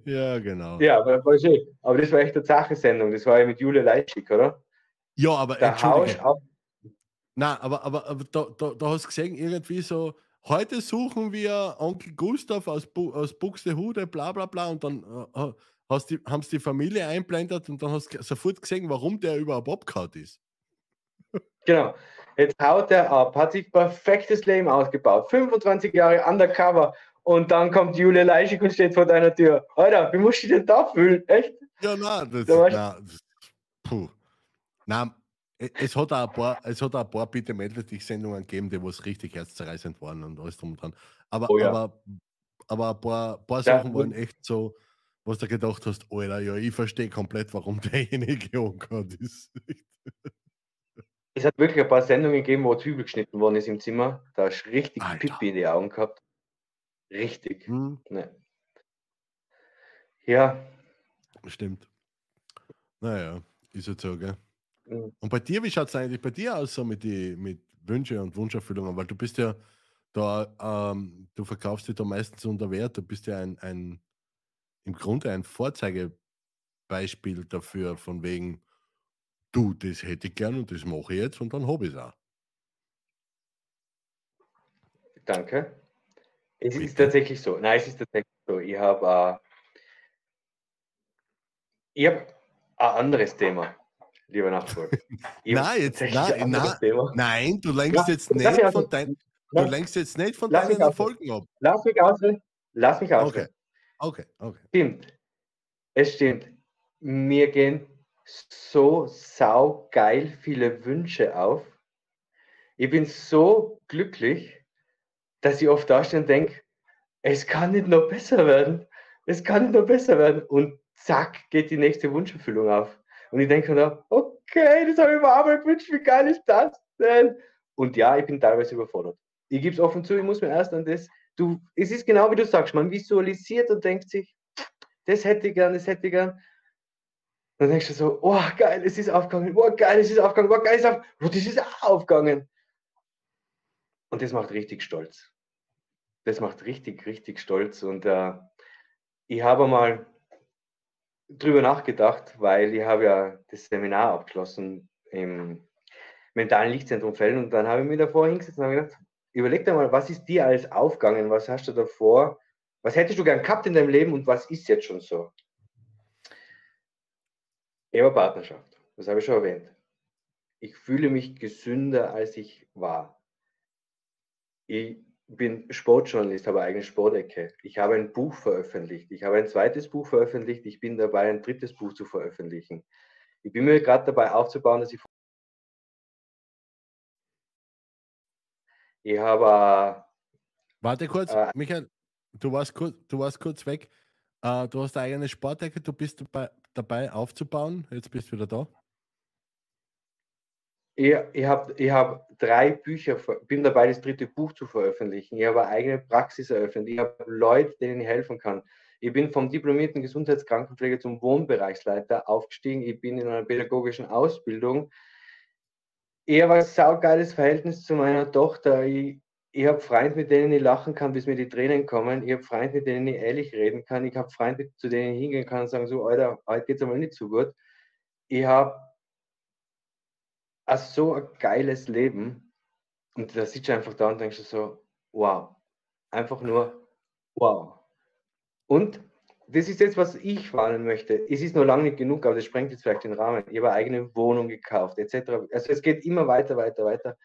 Ja, genau. ja aber, war schön. aber das war echt eine Sache-Sendung. Das war ja mit Julia Leitschik, oder? Ja, aber Der entschuldige. auf. Nein, aber, aber, aber da, da, da hast du gesehen, irgendwie so, heute suchen wir Onkel Gustav aus, Bu aus Buxtehude, bla bla bla, und dann äh, hast die, haben sie die Familie einblendet und dann hast du sofort gesehen, warum der überhaupt abgehauen ist. Genau. Jetzt haut er ab, hat sich perfektes Leben ausgebaut. 25 Jahre undercover. Und dann kommt Julia Leischik und steht vor deiner Tür. Alter, wie musst du dich denn da fühlen? Echt? Ja, nein, das, Da nein, das puh. Nein, es hat auch ein paar, es hat auch ein paar Bitte melde dich Sendungen gegeben, die was richtig herzzerreißend waren und alles drum und dran. Aber, Oh ja. aber, aber ein paar, paar Ja, Sachen waren und- echt so, was du gedacht hast, Alter, ja, ich verstehe komplett, warum derjenige angehört ist. Es hat wirklich ein paar Sendungen gegeben, wo Zwiebel geschnitten worden ist im Zimmer. Da hast du richtig Alter. Pipi in die Augen gehabt. Richtig. Hm, Ne. Ja. stimmt. Naja, ist jetzt so, gell? mm, Und bei dir, wie schaut es eigentlich bei dir aus so mit, die, mit Wünsche und Wunscherfüllungen? Weil du bist ja da, ähm, du verkaufst dich da meistens unter Wert, du bist ja ein, ein im Grunde ein Vorzeigebeispiel dafür, von wegen, du, das hätte ich gern und das mache ich jetzt und dann habe ich es auch. Danke. Es ist Bitte. tatsächlich so. Nein, es ist tatsächlich so. Ich habe äh, ich hab ein anderes Thema, lieber Nachfolger. Nein, jetzt, nein, nein, Thema. nein, du lenkst Ja, jetzt nicht aus- von dein, du lenkst jetzt nicht von lass deinen aus- Erfolgen ab. lass mich ausreden. Lass mich Okay, ausreden. okay, okay. Stimmt. Es stimmt. Mir gehen so saugeil viele Wünsche auf. Ich bin so glücklich, dass ich oft da und denke, es kann nicht noch besser werden. Es kann nicht noch besser werden. Und zack, geht die nächste Wunscherfüllung auf. Und ich denke mir da, okay, das habe ich mir auch mal gewünscht, wie geil ist das denn? Und ja, ich bin teilweise überfordert. Ich gebe es offen zu, ich muss mir erst an das, du, es ist genau wie du sagst, man visualisiert und denkt sich, das hätte ich gern, das hätte ich gern. Dann denkst du so, oh geil, es ist aufgegangen, oh geil, es ist aufgegangen, oh geil, es ist aufgegangen, oh, das ist auch aufgegangen. Und das macht richtig stolz. Das macht richtig, richtig stolz. Und äh, ich habe mal drüber nachgedacht, weil ich habe ja das Seminar abgeschlossen im mentalen Lichtzentrum Fällen und dann habe ich mir davor hingesetzt und habe gedacht, überleg dir mal, was ist dir alles aufgegangen, was hast du davor, was hättest du gern gehabt in deinem Leben und was ist jetzt schon so? Ehe Partnerschaft, das habe ich schon erwähnt. Ich fühle mich gesünder, als ich war. Ich bin Sportjournalist, habe eine eigene Sportecke. Ich habe ein Buch veröffentlicht. Ich habe ein zweites Buch veröffentlicht. Ich bin dabei, ein drittes Buch zu veröffentlichen. Ich bin mir gerade dabei aufzubauen, dass ich. Ich habe. Warte kurz, Äh, Michael, du warst kurz, du warst kurz weg. Äh, du hast eine eigene Sportecke, du bist dabei, dabei aufzubauen. Jetzt bist du wieder da. Ich, ich habe ich hab drei Bücher, bin dabei, das dritte Buch zu veröffentlichen. Ich habe eine eigene Praxis eröffnet. Ich habe Leute, denen ich helfen kann. Ich bin vom diplomierten Gesundheitskrankenpfleger zum Wohnbereichsleiter aufgestiegen. Ich bin in einer pädagogischen Ausbildung. Ich habe ein saugeiles Verhältnis zu meiner Tochter. Ich, ich habe Freunde, mit denen ich lachen kann, bis mir die Tränen kommen. Ich habe Freunde, mit denen ich ehrlich reden kann. Ich habe Freunde, zu denen ich hingehen kann und sagen, so, Alter, heute geht es einmal nicht so gut. Ich habe so ein geiles Leben. Und da sitzt du einfach da und denkst du so, wow. Einfach nur, wow. Und das ist jetzt, was ich warnen möchte. Es ist noch lange nicht genug, aber das sprengt jetzt vielleicht den Rahmen. Ich habe eigene Wohnung gekauft, etc. Also es geht immer weiter, weiter, weiter.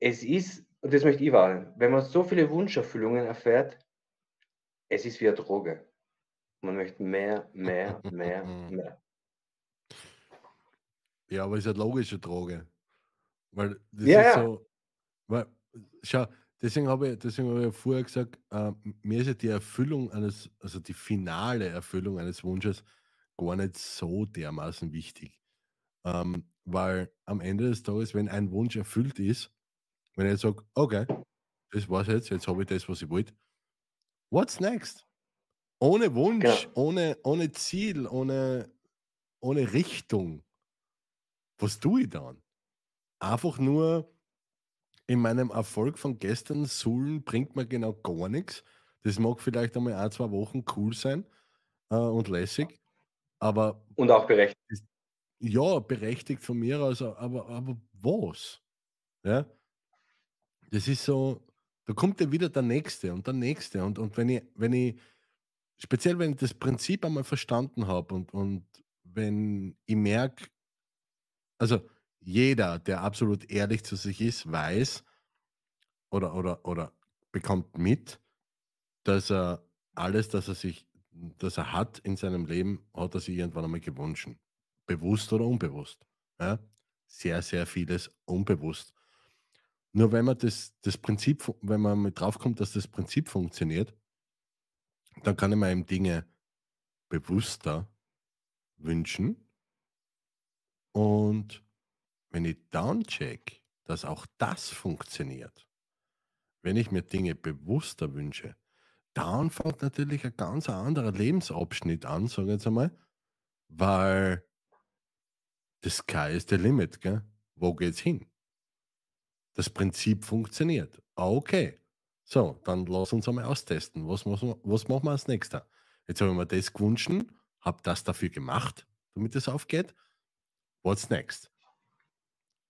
Es ist, und das möchte ich warnen, wenn man so viele Wunscherfüllungen erfährt, es ist wie eine Droge. Man möchte mehr, mehr, mehr, mehr. Ja, aber ist eine logische Droge. Weil das Ja, ist so. Weil, schau, deswegen habe ich, deswegen habe ich ja vorher gesagt, äh, mir ist ja die Erfüllung eines, also die finale Erfüllung eines Wunsches gar nicht so dermaßen wichtig. Ähm, weil am Ende des Tages, wenn ein Wunsch erfüllt ist, wenn ich sage, okay, das war's jetzt, jetzt habe ich das, was ich wollte. What's next? Ohne Wunsch, Genau. ohne, ohne Ziel, ohne, ohne Richtung. Was tue ich dann? Einfach nur in meinem Erfolg von gestern suhlen bringt mir genau gar nichts. Das mag vielleicht einmal ein, zwei Wochen cool sein äh, und lässig, aber Und auch berechtigt. ja, berechtigt von mir aus, aber, aber was? Ja? Das ist so, da kommt ja wieder der Nächste und der Nächste. Und, und wenn ich, wenn ich, speziell wenn ich das Prinzip einmal verstanden habe und, und wenn ich merke, also jeder, der absolut ehrlich zu sich ist, weiß oder, oder, oder bekommt mit, dass er alles, das er sich, das er hat in seinem Leben, hat er sich irgendwann einmal gewünscht. Bewusst oder unbewusst. Ja? Sehr, sehr vieles unbewusst. Nur wenn man das, das Prinzip, wenn man mit draufkommt, dass das Prinzip funktioniert, dann kann ich mir eben Dinge bewusster wünschen. Und wenn ich downcheck, dass auch das funktioniert, wenn ich mir Dinge bewusster wünsche, dann fängt natürlich ein ganz anderer Lebensabschnitt an, sage ich jetzt einmal, weil the sky is the limit, gell? Wo geht's hin? Das Prinzip funktioniert. Ah, Okay. So, dann lass uns einmal austesten. Was, man- was machen wir als nächster? Jetzt habe ich mir das gewünscht, habe das dafür gemacht, damit es aufgeht. What's next?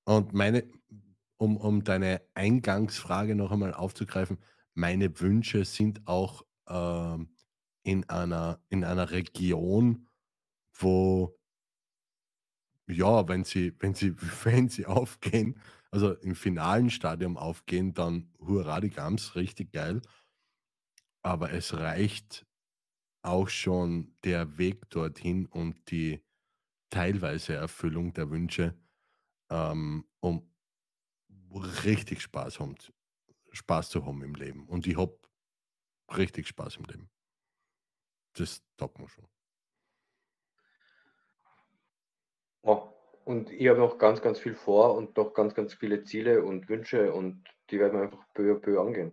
Und meine, um, um deine Eingangsfrage noch einmal aufzugreifen, meine Wünsche sind auch ähm, in, einer, in einer Region, wo, ja, wenn sie, wenn sie, wenn sie aufgehen, also im finalen Stadium aufgehen, dann hurra die Gams, richtig geil. Aber es reicht auch schon der Weg dorthin und die teilweise Erfüllung der Wünsche, ähm, um richtig Spaß, haben, Spaß zu haben im Leben. Und ich habe richtig Spaß im Leben. Das taugt mir schon. Ja, und ich habe noch ganz, ganz viel vor und noch ganz, ganz viele Ziele und Wünsche und die werden wir einfach peu à peu angehen.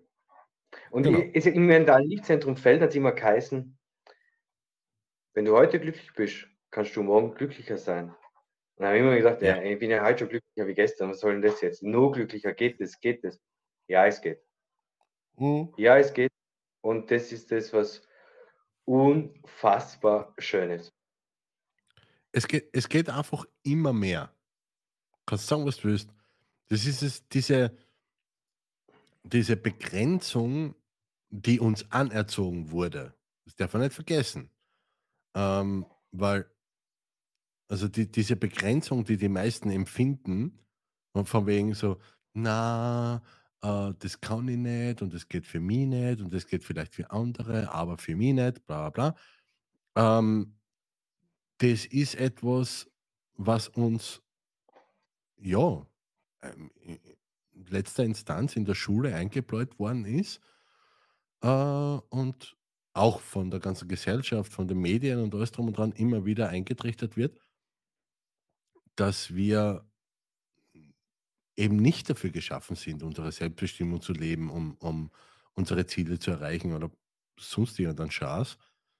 Und Genau. ich, im mentalen Lichtzentrum Feld hat es immer geheißen, wenn du heute glücklich bist, kannst du morgen glücklicher sein. Und dann habe ich immer gesagt, Ja. ja. ich bin ja heute schon glücklicher wie gestern, was soll denn das jetzt? Nur glücklicher, geht das, geht das? Ja, es geht. Mhm. Ja, es geht. Und das ist das, was unfassbar schön ist. Es, geht, es geht einfach immer mehr. Kannst sagen, was du willst. Das ist es, diese, diese Begrenzung, die uns anerzogen wurde. Das darf man nicht vergessen. Ähm, weil, also die, diese Begrenzung, die die meisten empfinden, und von wegen so, na, äh, das kann ich nicht und das geht für mich nicht und das geht vielleicht für andere, aber für mich nicht, bla bla bla. Ähm, das ist etwas, was uns, ja, ähm, in letzter Instanz in der Schule eingebläut worden ist äh, und auch von der ganzen Gesellschaft, von den Medien und alles drum und dran immer wieder eingetrichtert wird, dass wir eben nicht dafür geschaffen sind, unsere Selbstbestimmung zu leben, um, um unsere Ziele zu erreichen oder sonst irgendeinen Schaß,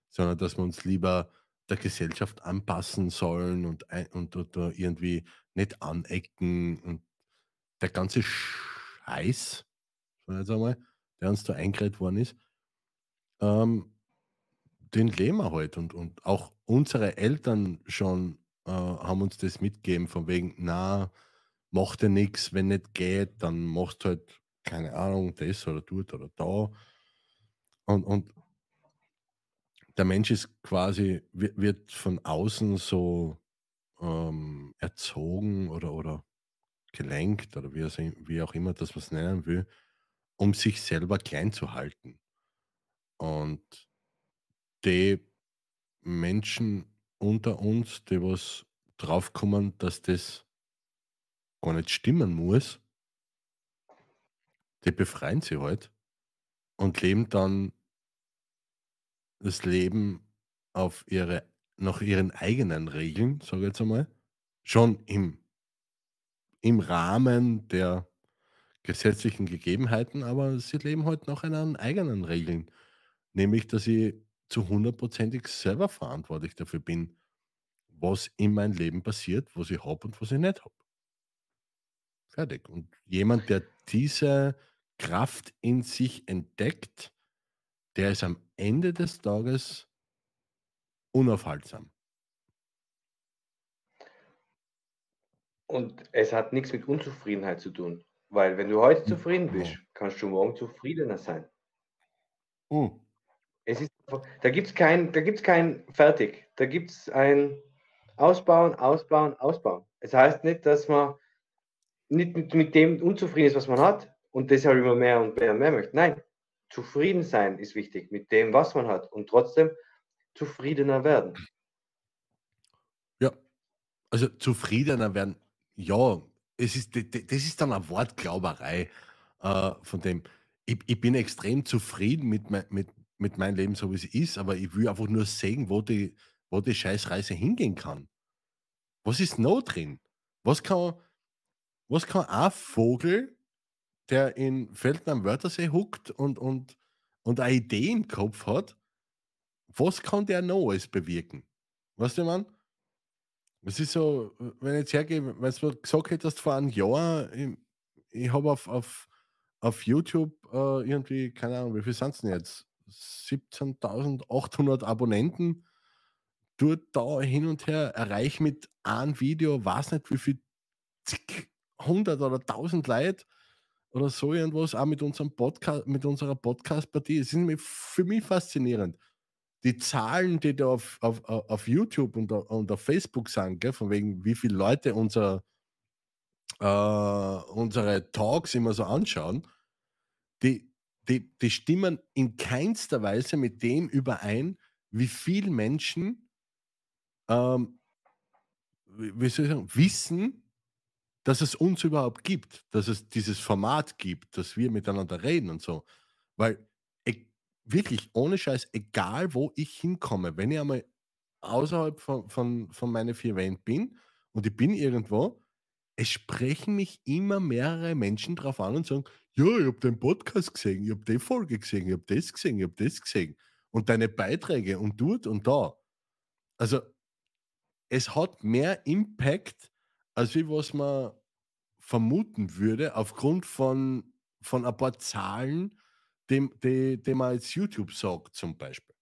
sondern dass wir uns lieber der Gesellschaft anpassen sollen und, ein, und, oder irgendwie nicht anecken und der ganze Scheiß, jetzt einmal, der uns da eingeredet worden ist, ähm, den leben wir halt. Und, und auch unsere Eltern schon äh, haben uns das mitgegeben, von wegen, na, mach dir nichts, wenn nicht geht, dann machst halt, keine Ahnung, das oder dort oder da. Und, und der Mensch ist quasi, wird von außen so ähm, erzogen oder, oder gelenkt oder wie, wie auch immer das was nennen will, um sich selber klein zu halten. Und die Menschen unter uns, die was draufkommen, dass das gar nicht stimmen muss, die befreien sie halt und leben dann das Leben auf ihre, nach ihren eigenen Regeln, sage ich jetzt einmal, schon im, im Rahmen der gesetzlichen Gegebenheiten, aber sie leben halt nach ihren eigenen Regeln. Nämlich, dass ich zu hundertprozentig selber verantwortlich dafür bin, was in meinem Leben passiert, was ich habe und was ich nicht habe. Fertig. Und jemand, der diese Kraft in sich entdeckt, der ist am Ende des Tages unaufhaltsam. Und es hat nichts mit Unzufriedenheit zu tun. Weil wenn du heute zufrieden bist, Oh. kannst du morgen zufriedener sein. Uh, Es ist, da gibt es kein, da gibt's kein Fertig. Da gibt es ein Ausbauen, Ausbauen, Ausbauen. Es heißt nicht, dass man nicht mit, mit dem unzufrieden ist, was man hat und deshalb immer mehr und mehr und mehr möchte. Nein, zufrieden sein ist wichtig mit dem, was man hat und trotzdem zufriedener werden. ja, also zufriedener werden, ja, es ist, das ist dann eine Wortglauberei äh, von dem. Ich, ich bin extrem zufrieden mit, mein, mit, mit meinem Leben, so wie es ist, aber ich will einfach nur sehen, wo die, wo die Scheißreise hingehen kann. Was ist noch drin? Was kann, was kann ein Vogel, der in Felden am Wörthersee huckt und, und, und eine Idee im Kopf hat, was kann der noch alles bewirken? Weißt du, man? Es ist so, wenn ich jetzt hergehe, wenn du gesagt hättest vor einem Jahr, ich, ich habe auf, auf, auf YouTube äh, irgendwie, keine Ahnung, wie viel sind es denn jetzt? 17.800 Abonnenten. Dort da hin und her, erreiche mit einem Video, weiß nicht wie viel, zig, 100 oder 1000 Leute oder so irgendwas, auch mit unserem Podcast, mit unserer Podcast-Partie. Es ist für mich faszinierend. Die Zahlen, die da auf, auf, auf YouTube und, auf- und auf Facebook sind, gell, von wegen, wie viele Leute unser, äh, unsere Talks immer so anschauen, die, die, die stimmen in keinster Weise mit dem überein, wie viele Menschen, ähm, wie soll ich sagen, wissen, dass es uns überhaupt gibt, dass es dieses Format gibt, dass wir miteinander reden und so. Weil e wirklich ohne Scheiß, egal wo ich hinkomme, wenn ich einmal außerhalb von, von, von meinen vier Wänden bin und ich bin irgendwo, es sprechen mich immer mehrere Menschen drauf an und sagen, ja, ich habe den Podcast gesehen, ich habe die Folge gesehen, ich habe das gesehen, ich habe das gesehen und deine Beiträge und dort und da. Also es hat mehr Impact, als wie was man vermuten würde, aufgrund von, von ein paar Zahlen, dem, die, die man als YouTube sagt, zum Beispiel.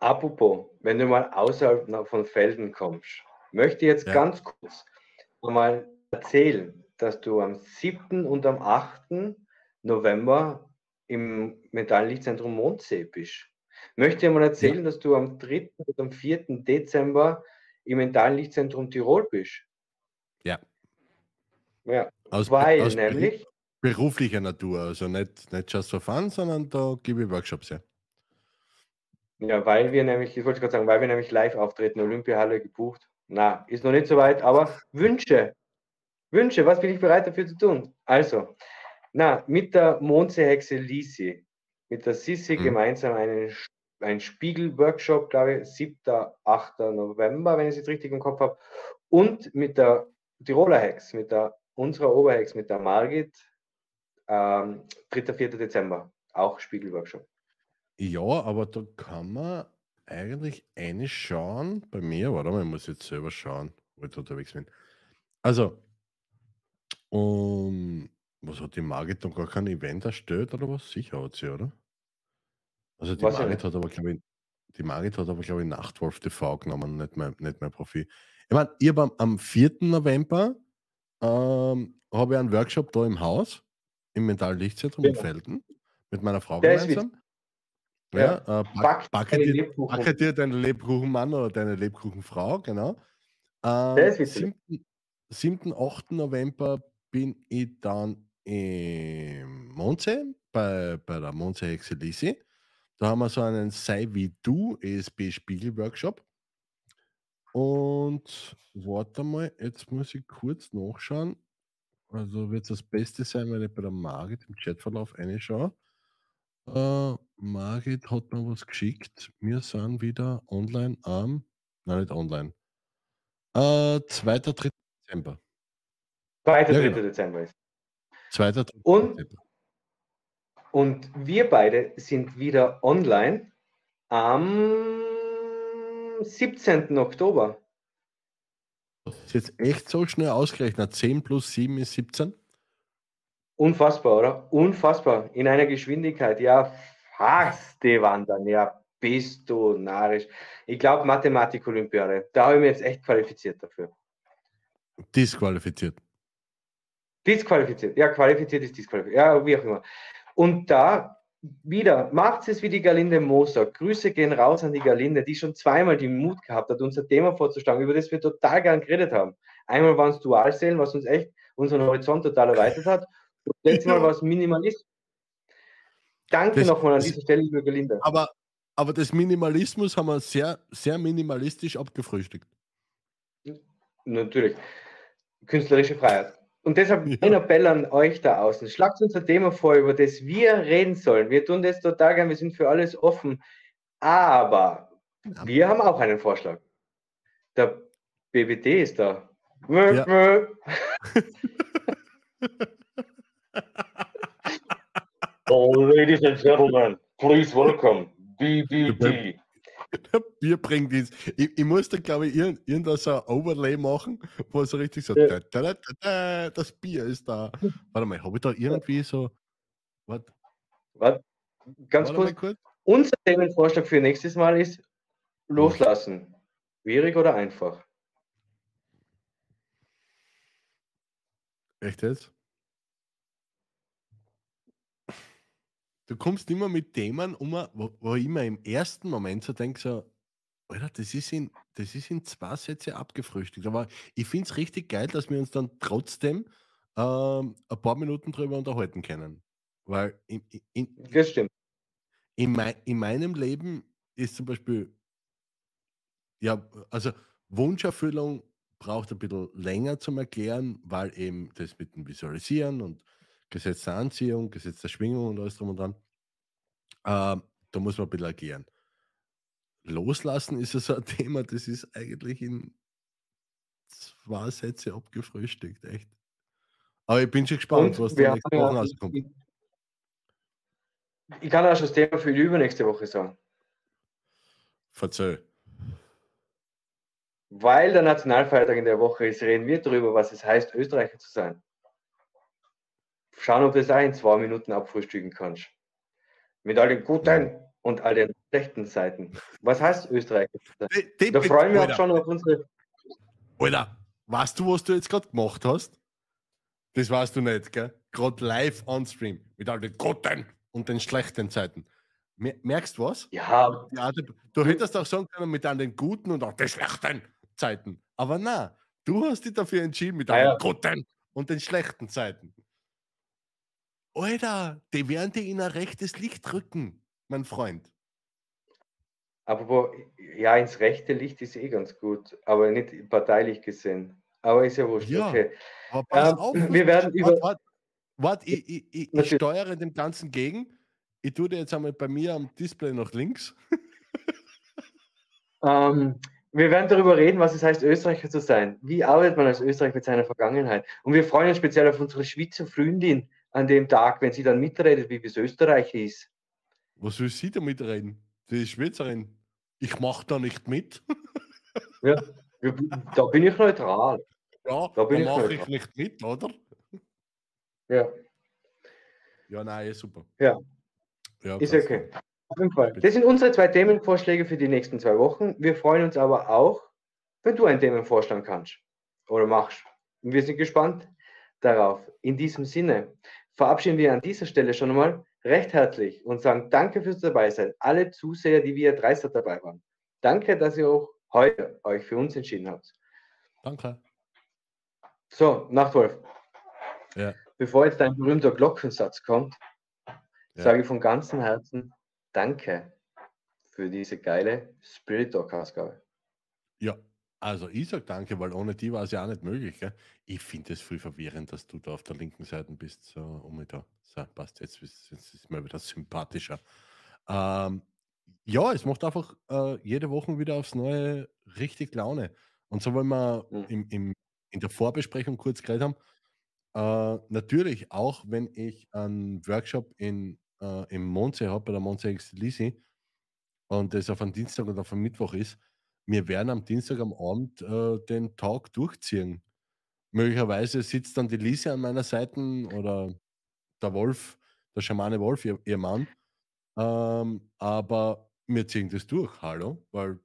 Apropos, wenn du mal außerhalb von Felden kommst, möchte ich jetzt Ja. ganz kurz mal erzählen, dass du am 7. und am 8. November im Metalllichtzentrum Mondsee bist. Möchte ich mal erzählen, dass du am 3. und am 4. Dezember im Metalllichtzentrum Tirol bist. Ja. Ja, Aus, weil aus nämlich, beruflicher Natur, also nicht, nicht just for fun, sondern da gebe ich Workshops her. ja, weil wir nämlich, ich wollte gerade sagen, weil wir nämlich live auftreten, Olympiahalle gebucht. Na, ist noch nicht so weit, aber Wünsche. Wünsche, was bin ich bereit dafür zu tun? Also, na, mit der Mondseehexe Lisi, mit der Sissi Mhm. gemeinsam einen, Einen Spiegel-Workshop, glaube ich, 7., 8. November, wenn ich es jetzt richtig im Kopf habe. Und mit der Tiroler Hex, mit der unserer Oberhex, mit der Margit, ähm, 3., 4. Dezember, auch Spiegel-Workshop. Ja, aber da kann man eigentlich eine schauen. Bei mir, warte mal, ich muss jetzt selber schauen, wo ich unterwegs bin. Also, um, was hat die Margit noch gar kein Event erstellt oder was? Sicher hat sie, oder? Also die Margit nicht. hat aber, glaube ich, die Margit hat aber, glaube ich, Nachtwolf TV genommen, nicht mein, nicht mein Profil. Ich meine, ich habe am, am 4. November ähm, habe ich einen Workshop da im Haus, im Mental Lichtzentrum in Genau. Felden, mit meiner Frau Der gemeinsam. Ja. Ja, äh, Back back, backe, dir, backe dir deinen Lebkuchenmann oder deine Lebkuchenfrau, genau. Ähm, witzig. 7. 7. 8. November bin ich dann im Mondsee, bei, bei der Mondsee Hexe Lisi. Da haben wir so einen Sei wie du ESB Spiegel Workshop. Und warte mal, jetzt muss ich kurz nachschauen. Also wird es das Beste sein, wenn ich bei der Margit im Chatverlauf reinschaue. Äh, Margit hat noch was geschickt. Wir sind wieder online am, nein, nicht online. Äh, 2. 3. Dezember. 2. Ja, 3. genau. Dezember ist. 2. 3. Und- Dezember. Und wir beide sind wieder online am 17. Oktober. Ist jetzt echt so schnell ausgerechnet. 10 plus 7 ist 17. Unfassbar, oder? Unfassbar. In einer Geschwindigkeit. Ja, fast die wandern. Ja, bist du narrisch. Ich glaube, Mathematik-Olympiade. Da habe ich mich jetzt echt qualifiziert dafür. Disqualifiziert. Disqualifiziert. Ja, qualifiziert ist disqualifiziert. Ja, wie auch immer. Und da wieder, macht es wie die Galinde Moser. Grüße gehen raus an die Galinde, die schon zweimal den Mut gehabt hat, unser Thema vorzuschlagen, über das wir total gern geredet haben. Einmal waren es Dualseelen, was uns echt unseren Horizont total erweitert hat. Und letztes Mal war es Minimalismus. Danke Das- nochmal an dieser Stelle, liebe Galinde. Aber, aber das Minimalismus haben wir sehr, sehr minimalistisch abgefrühstückt. Natürlich. Künstlerische Freiheit. Und deshalb Ja. ein Appell an euch da außen. Schlagt uns ein Thema vor, über das wir reden sollen. Wir tun das total gern, wir sind für alles offen. Aber Ja. wir haben auch einen Vorschlag. Der BBD ist da. Mö, Ja. mö. oh, ladies and gentlemen, please welcome BBD. Bier bringt ins. Ich, ich muss da, glaube ich, irgend, irgendein so ein Overlay machen, wo so richtig so, Ja. da, da, da, da, da, das Bier ist da. Warte mal, habe ich da irgendwie so. Warte, Warte, Ganz warte kurz, kurz. unser Themenvorschlag für nächstes Mal ist loslassen. Schwierig oder einfach? Echt jetzt? Du kommst immer mit Themen um, wo, wo ich mir im ersten Moment so denke, so, Alter, das ist, in, das ist in zwei Sätze abgefrühstückt. Aber ich finde es richtig geil, dass wir uns dann trotzdem ähm, ein paar Minuten drüber unterhalten können. Weil in, in, Das stimmt. in, mei in meinem Leben ist zum Beispiel, ja, also Wunscherfüllung braucht ein bisschen länger zum Erklären, weil eben das mit dem Visualisieren und Gesetz der Anziehung, Gesetz der Schwingung und alles drum und dran, ähm, da muss man ein bisschen erklären. Loslassen ist ja so ein Thema, das ist eigentlich in zwei Sätze abgefrühstückt, echt. Aber ich bin schon gespannt, was wir da nächste Woche rauskommt. ich, ich kann auch schon das Thema für die übernächste Woche sagen. Verzeih. Weil der Nationalfeiertag in der Woche ist, reden wir darüber, was es heißt, Österreicher zu sein. Schauen, ob du das auch in zwei Minuten abfrühstücken kannst. Mit all den guten und all den schlechten Seiten. Was heißt Österreicher zu sein? Die- die Da freuen wir uns schon auf unsere. Alter, weißt du, was du jetzt gerade gemacht hast? Das weißt du nicht, gell? Gerade live on stream. Mit all den guten und den schlechten Zeiten. Mer merkst du was? Ja, Ja, du, du hättest auch sagen können mit all den guten und auch den schlechten Zeiten. Aber na, du hast dich dafür entschieden mit all Ah ja. den guten und den schlechten Zeiten. Alter, die werden dir in ein rechtes Licht drücken, mein Freund. Aber wo, ja, ins rechte Licht ist eh ganz gut, aber nicht parteilich gesehen. Aber ist ja wurscht. Ja, okay. Aber pass Ähm, auf, wir werden über. Warte, warte, warte ich, ich, ich, ich steuere dem Ganzen gegen. Ich tue dir jetzt einmal bei mir am Display nach links. Ähm, wir werden darüber reden, was es heißt, Österreicher zu sein. Wie arbeitet man als Österreicher mit seiner Vergangenheit? Und wir freuen uns speziell auf unsere Schweizer Freundin an dem Tag, wenn sie dann mitredet, wie es Österreich ist. Was will sie damit reden? Die ist Schweizerin. Ich mache da nicht mit. Ja, da bin ich neutral. Ja, Da da mache ich nicht mit, oder? Ja, Ja, nein, super. Ja. ja ist okay. Auf jeden Fall. Das sind unsere zwei Themenvorschläge für die nächsten zwei Wochen. Wir freuen uns aber auch, wenn du einen Themenvorschlag kannst oder machst. Und wir sind gespannt darauf. In diesem Sinne verabschieden wir an dieser Stelle schon einmal recht herzlich und sagen Danke fürs Dabeisein. Alle Zuseher, die via Dreisat dabei waren. Danke, dass ihr auch heute euch für uns entschieden habt. Danke. So, Nachtwolf. Ja. Bevor jetzt dein berühmter Glockensatz kommt, Ja. sage ich von ganzem Herzen Danke für diese geile Spirit Talk Ausgabe. Ja, also ich sage danke, weil ohne die war es ja auch nicht möglich. Gell? Ich finde es viel verwirrend, dass du da auf der linken Seite bist. So, um mich da. So, passt, jetzt ist, jetzt ist mir wieder sympathischer. Ähm, ja, es macht einfach äh, jede Woche wieder aufs Neue richtig Laune. Und so, wenn wir Mhm. im, im, in der Vorbesprechung kurz geredet haben, äh, natürlich auch, wenn ich einen Workshop in, äh, im Mondsee habe, bei der Mondsee Lisi, und das auf einen Dienstag oder auf einen Mittwoch ist, wir werden am Dienstag am Abend äh, den Tag durchziehen. Möglicherweise sitzt dann die Lise an meiner Seite oder der Wolf, der Schamane Wolf, ihr, ihr Mann. Ähm, aber wir ziehen das durch, hallo, weil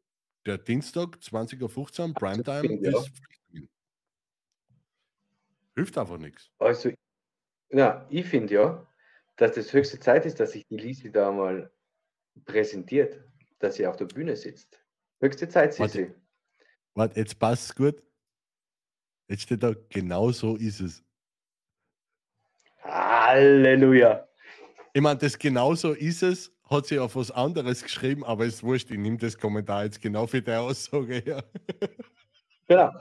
der Dienstag 20.15 Uhr, Primetime, ja. ist. Hilft einfach nichts. Also, ja, ich finde ja, dass das höchste Zeit ist, dass sich die Lisi da mal präsentiert, dass sie auf der Bühne sitzt. Höchste Zeit, Warte. Sissi. Warte, jetzt passt gut. Jetzt steht da, genau so ist es. Halleluja. Ich meine, das genauso ist es, hat sie auf was anderes geschrieben, aber ist wurscht, ich nehme das Kommentar jetzt genau für die Aussage her. Genau.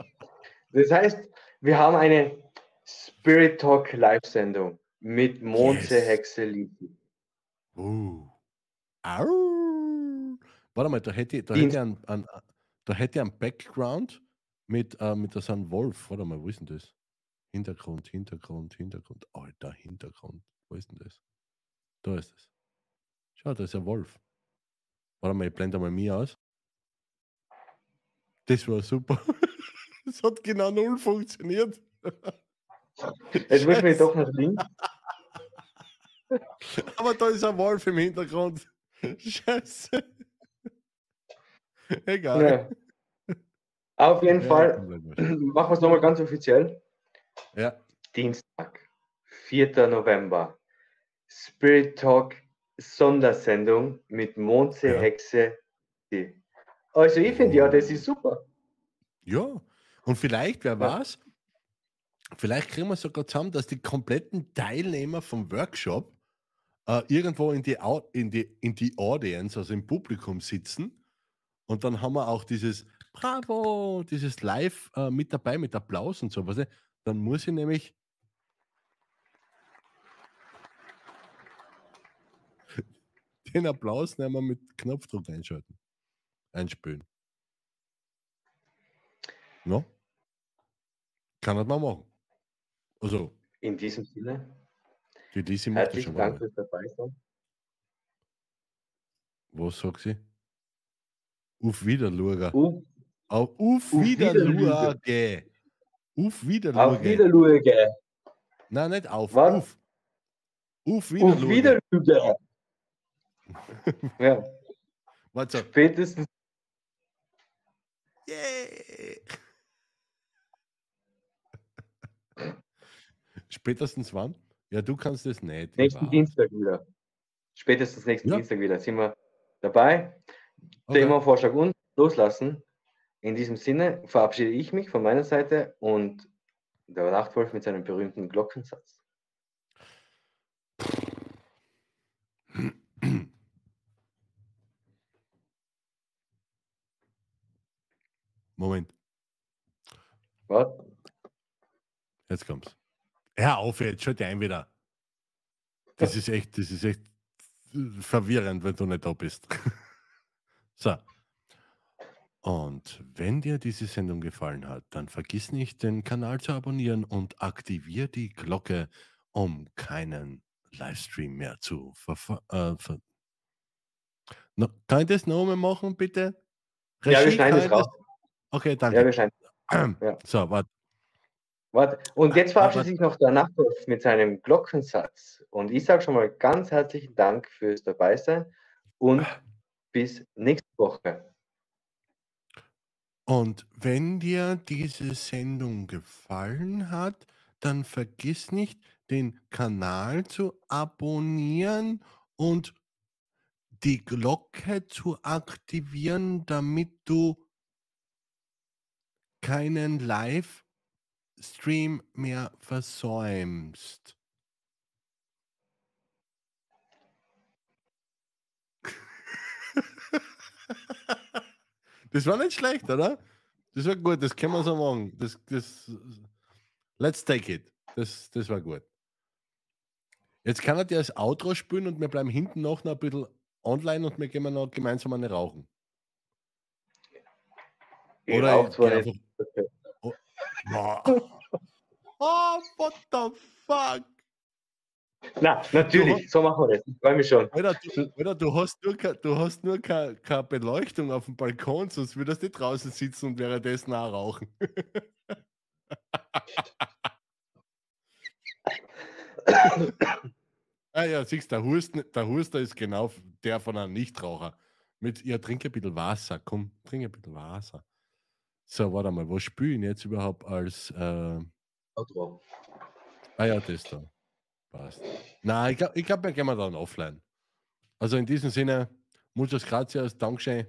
Das heißt, wir haben eine Spirit Talk Live-Sendung mit Monse Yes. Hexe Lisi. Uh. Au. Warte mal, da hätte ich, da hätte einen, einen, da hätte einen Background mit, äh, mit so einem Wolf. Warte mal, wo ist denn das? Hintergrund, Hintergrund, Hintergrund. Alter, Hintergrund. Wo ist denn das? Da ist es. Schau, da ist ein Wolf. Warte mal, ich blende mal mir aus. Das war super. Es hat genau null funktioniert. Ich mich Scheiße. doch nach links. Aber da ist ein Wolf im Hintergrund. Scheiße. Egal. Ja. Auf jeden Ja, Fall machen wir es nochmal ganz offiziell. Ja, Dienstag, 4. November. Spirit Talk Sondersendung mit Monse Ja. Hexe. Also ich finde ja, das ist super. ja. Und vielleicht, wer weiß, vielleicht kriegen wir sogar zusammen, dass die kompletten Teilnehmer vom Workshop äh, irgendwo in die, in, die, in die Audience, also im Publikum sitzen. Und dann haben wir auch dieses Bravo, dieses Live äh, mit dabei, mit Applaus und so. Was, dann muss ich nämlich den Applaus nehmen wir mit Knopfdruck einschalten. Einspülen. Ja. Kann das mal machen. Also, In diesem Sinne, die Lisi macht herzlichen Dank fürs Dabeisein. Was sagt sie? Auf Wiederluger. Auf, Auf, auf Auf Wiederluge. Auf auf Wiederluge. Wiederluge. Nein, nicht auf. Was? Auf. Auf Auf Wiederluge. Wiederluge. ja, Warte. spätestens Yeah. Spätestens wann? Ja, du kannst es nicht. ich nächsten. Dienstag wieder. Spätestens nächsten Ja. Dienstag wieder. Sind wir dabei. Okay. Themavorschlag und loslassen. In diesem Sinne verabschiede ich mich von meiner Seite und Der Nachtwolf mit seinem berühmten Glockensatz. Moment, Was? jetzt kommt's. Hör auf jetzt, schalt ein wieder. Das ist echt, das ist echt verwirrend, wenn du nicht da bist. so. Und wenn dir diese Sendung gefallen hat, dann vergiss nicht, den Kanal zu abonnieren und aktivier die Glocke, um keinen Livestream mehr zu äh, ver no, Kann ich das nochmal machen, bitte? Ja, wir Regie, schneiden ich raus. Okay, Ja, danke. wir schneiden. ja. So, warte. Warte. Und jetzt verabschiedet Aber- sich noch der Nachtwolf mit seinem Glockensatz. Und ich sage schon mal ganz herzlichen Dank fürs Dabeisein und bis nächste Woche. Und wenn dir diese Sendung gefallen hat, dann vergiss nicht, den Kanal zu abonnieren und die Glocke zu aktivieren, damit du keinen Livestream mehr versäumst. Das war nicht schlecht, oder? Das war gut, das können wir so machen. Das, das, let's take it. Das, das war gut. Jetzt kann er dir als Outro spielen und wir bleiben hinten noch ein bisschen online und wir gehen noch gemeinsam eine rauchen. Ich Oder ich zwar geh nicht. Boah. Oh, what the fuck? Na, natürlich, so machen wir das. Ich freue mich schon. Alter, du, Alter, du hast nur, du hast nur keine, keine Beleuchtung auf dem Balkon, sonst würdest du nicht draußen sitzen und währenddessen auch rauchen. ah ja, siehst du, der Husten, der Huster ist genau der von einem Nichtraucher. Mit, ja, trink ein bisschen Wasser, komm, trink ein bisschen Wasser. So, warte mal, was spüle ich jetzt überhaupt als, äh, Outro. Ah ja, das da. Passt. Nein, ich glaube, ich glaub, wir gehen dann offline. Also in diesem Sinne, muchas gracias, Dankeschön.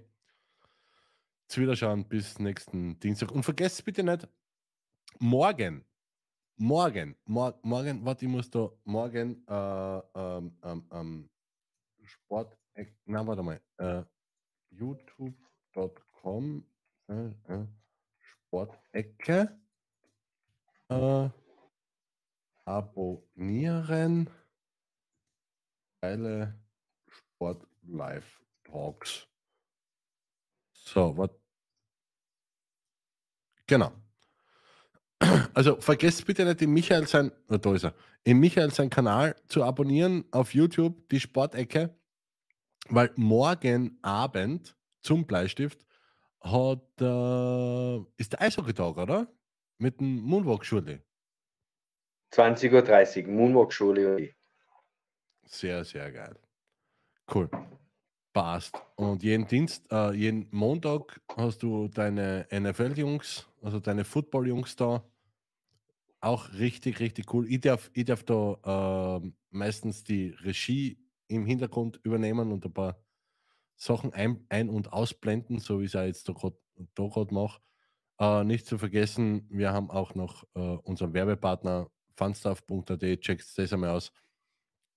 Zu Wiederschauen bis nächsten Dienstag. Und vergesst bitte nicht, morgen, morgen, mor morgen, warte, ich muss da morgen äh, ähm, ähm, ähm, Sport, äh, na warte mal, äh, youtube.com äh, äh, Sportecke äh, abonnieren. Geile Sport Live Talks. So, was? Genau. Also vergesst bitte nicht, den Michael sein, oh, da ist er, in Michael seinen Kanal zu abonnieren auf YouTube, die Sportecke, weil morgen Abend zum Bleistift hat, äh, ist der Eishockey-Tag, oder? Mit dem Moonwalk-Schule. 20.30 Uhr, Moonwalk-Schule. Sehr, sehr geil. Cool. Passt. Und jeden Dienst, äh, jeden Montag hast du deine NFL-Jungs, also deine Football-Jungs da. Auch richtig, richtig cool. Ich darf, ich darf da ähm, meistens die Regie im Hintergrund übernehmen und ein paar Sachen ein, ein- und ausblenden, so wie ich es jetzt da gerade mache. Äh, nicht zu vergessen, wir haben auch noch äh, unseren Werbepartner funstuff.at. Checkt das einmal aus.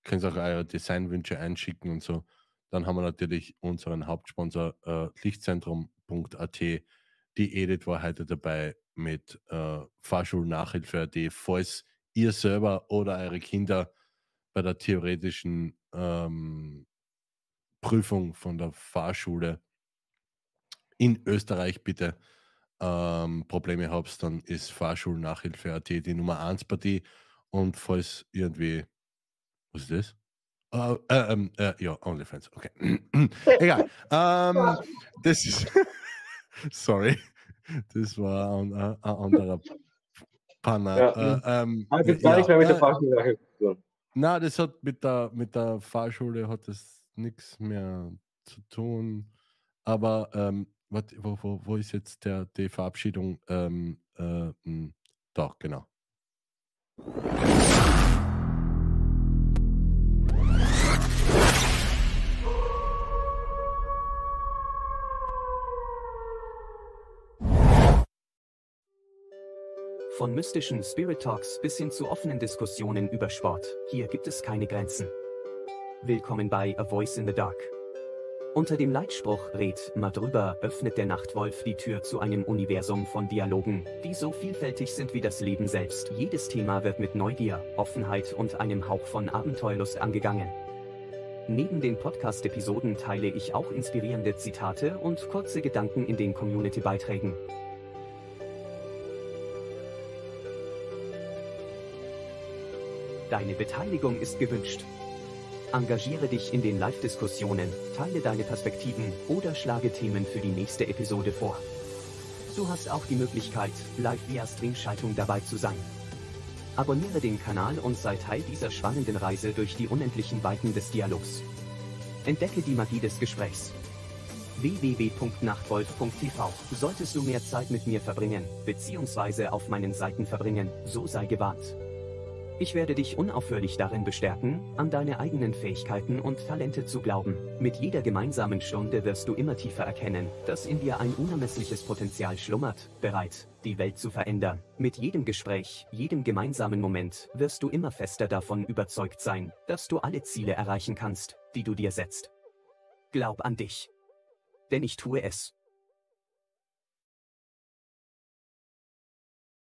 Könnt auch eure Designwünsche einschicken und so. Dann haben wir natürlich unseren Hauptsponsor äh, lichtzentrum.at. Die Edith war heute dabei mit äh, Fahrschulnachhilfe.at. Falls ihr selber oder eure Kinder bei der theoretischen ähm, Prüfung von der Fahrschule in Österreich bitte ähm, Probleme habt, dann ist Fahrschulnachhilfe.at die Nummer 1 Partie. Und falls irgendwie, was ist das? Äh, äh, ähm, äh, ja, OnlyFans, okay. Egal. Ähm, das ist, sorry, das war ein, ein, ein anderer Panner. Ja. Äh, ähm, das war ja, nicht mehr mit der äh, Fahrschule na, das hat mit der, mit der Fahrschule hat das nichts mehr zu tun. Aber ähm, wat, wo, wo, wo ist jetzt der, die Verabschiedung? Ähm, äh, mh, da, genau. Von mystischen Spirit Talks bis hin zu offenen Diskussionen über Sport, hier gibt es keine Grenzen. Willkommen bei A Voice in the Dark. Unter dem Leitspruch Red mal drüber öffnet der Nachtwolf die Tür zu einem Universum von Dialogen, die so vielfältig sind wie das Leben selbst. Jedes Thema wird mit Neugier, Offenheit und einem Hauch von Abenteuerlust angegangen. Neben den Podcast-Episoden teile ich auch inspirierende Zitate und kurze Gedanken in den Community-Beiträgen. Deine Beteiligung ist gewünscht. Engagiere dich in den Live-Diskussionen, teile deine Perspektiven oder schlage Themen für die nächste Episode vor. Du hast auch die Möglichkeit, live via Streamschaltung dabei zu sein. Abonniere den Kanal und sei Teil dieser spannenden Reise durch die unendlichen Weiten des Dialogs. Entdecke die Magie des Gesprächs. www.nachtwolf.tv Solltest du mehr Zeit mit mir verbringen, beziehungsweise auf meinen Seiten verbringen, so sei gewarnt. Ich werde dich unaufhörlich darin bestärken, an deine eigenen Fähigkeiten und Talente zu glauben. Mit jeder gemeinsamen Stunde wirst du immer tiefer erkennen, dass in dir ein unermessliches Potenzial schlummert, bereit, die Welt zu verändern. Mit jedem Gespräch, jedem gemeinsamen Moment wirst du immer fester davon überzeugt sein, dass du alle Ziele erreichen kannst, die du dir setzt. Glaub an dich. Denn ich tue es.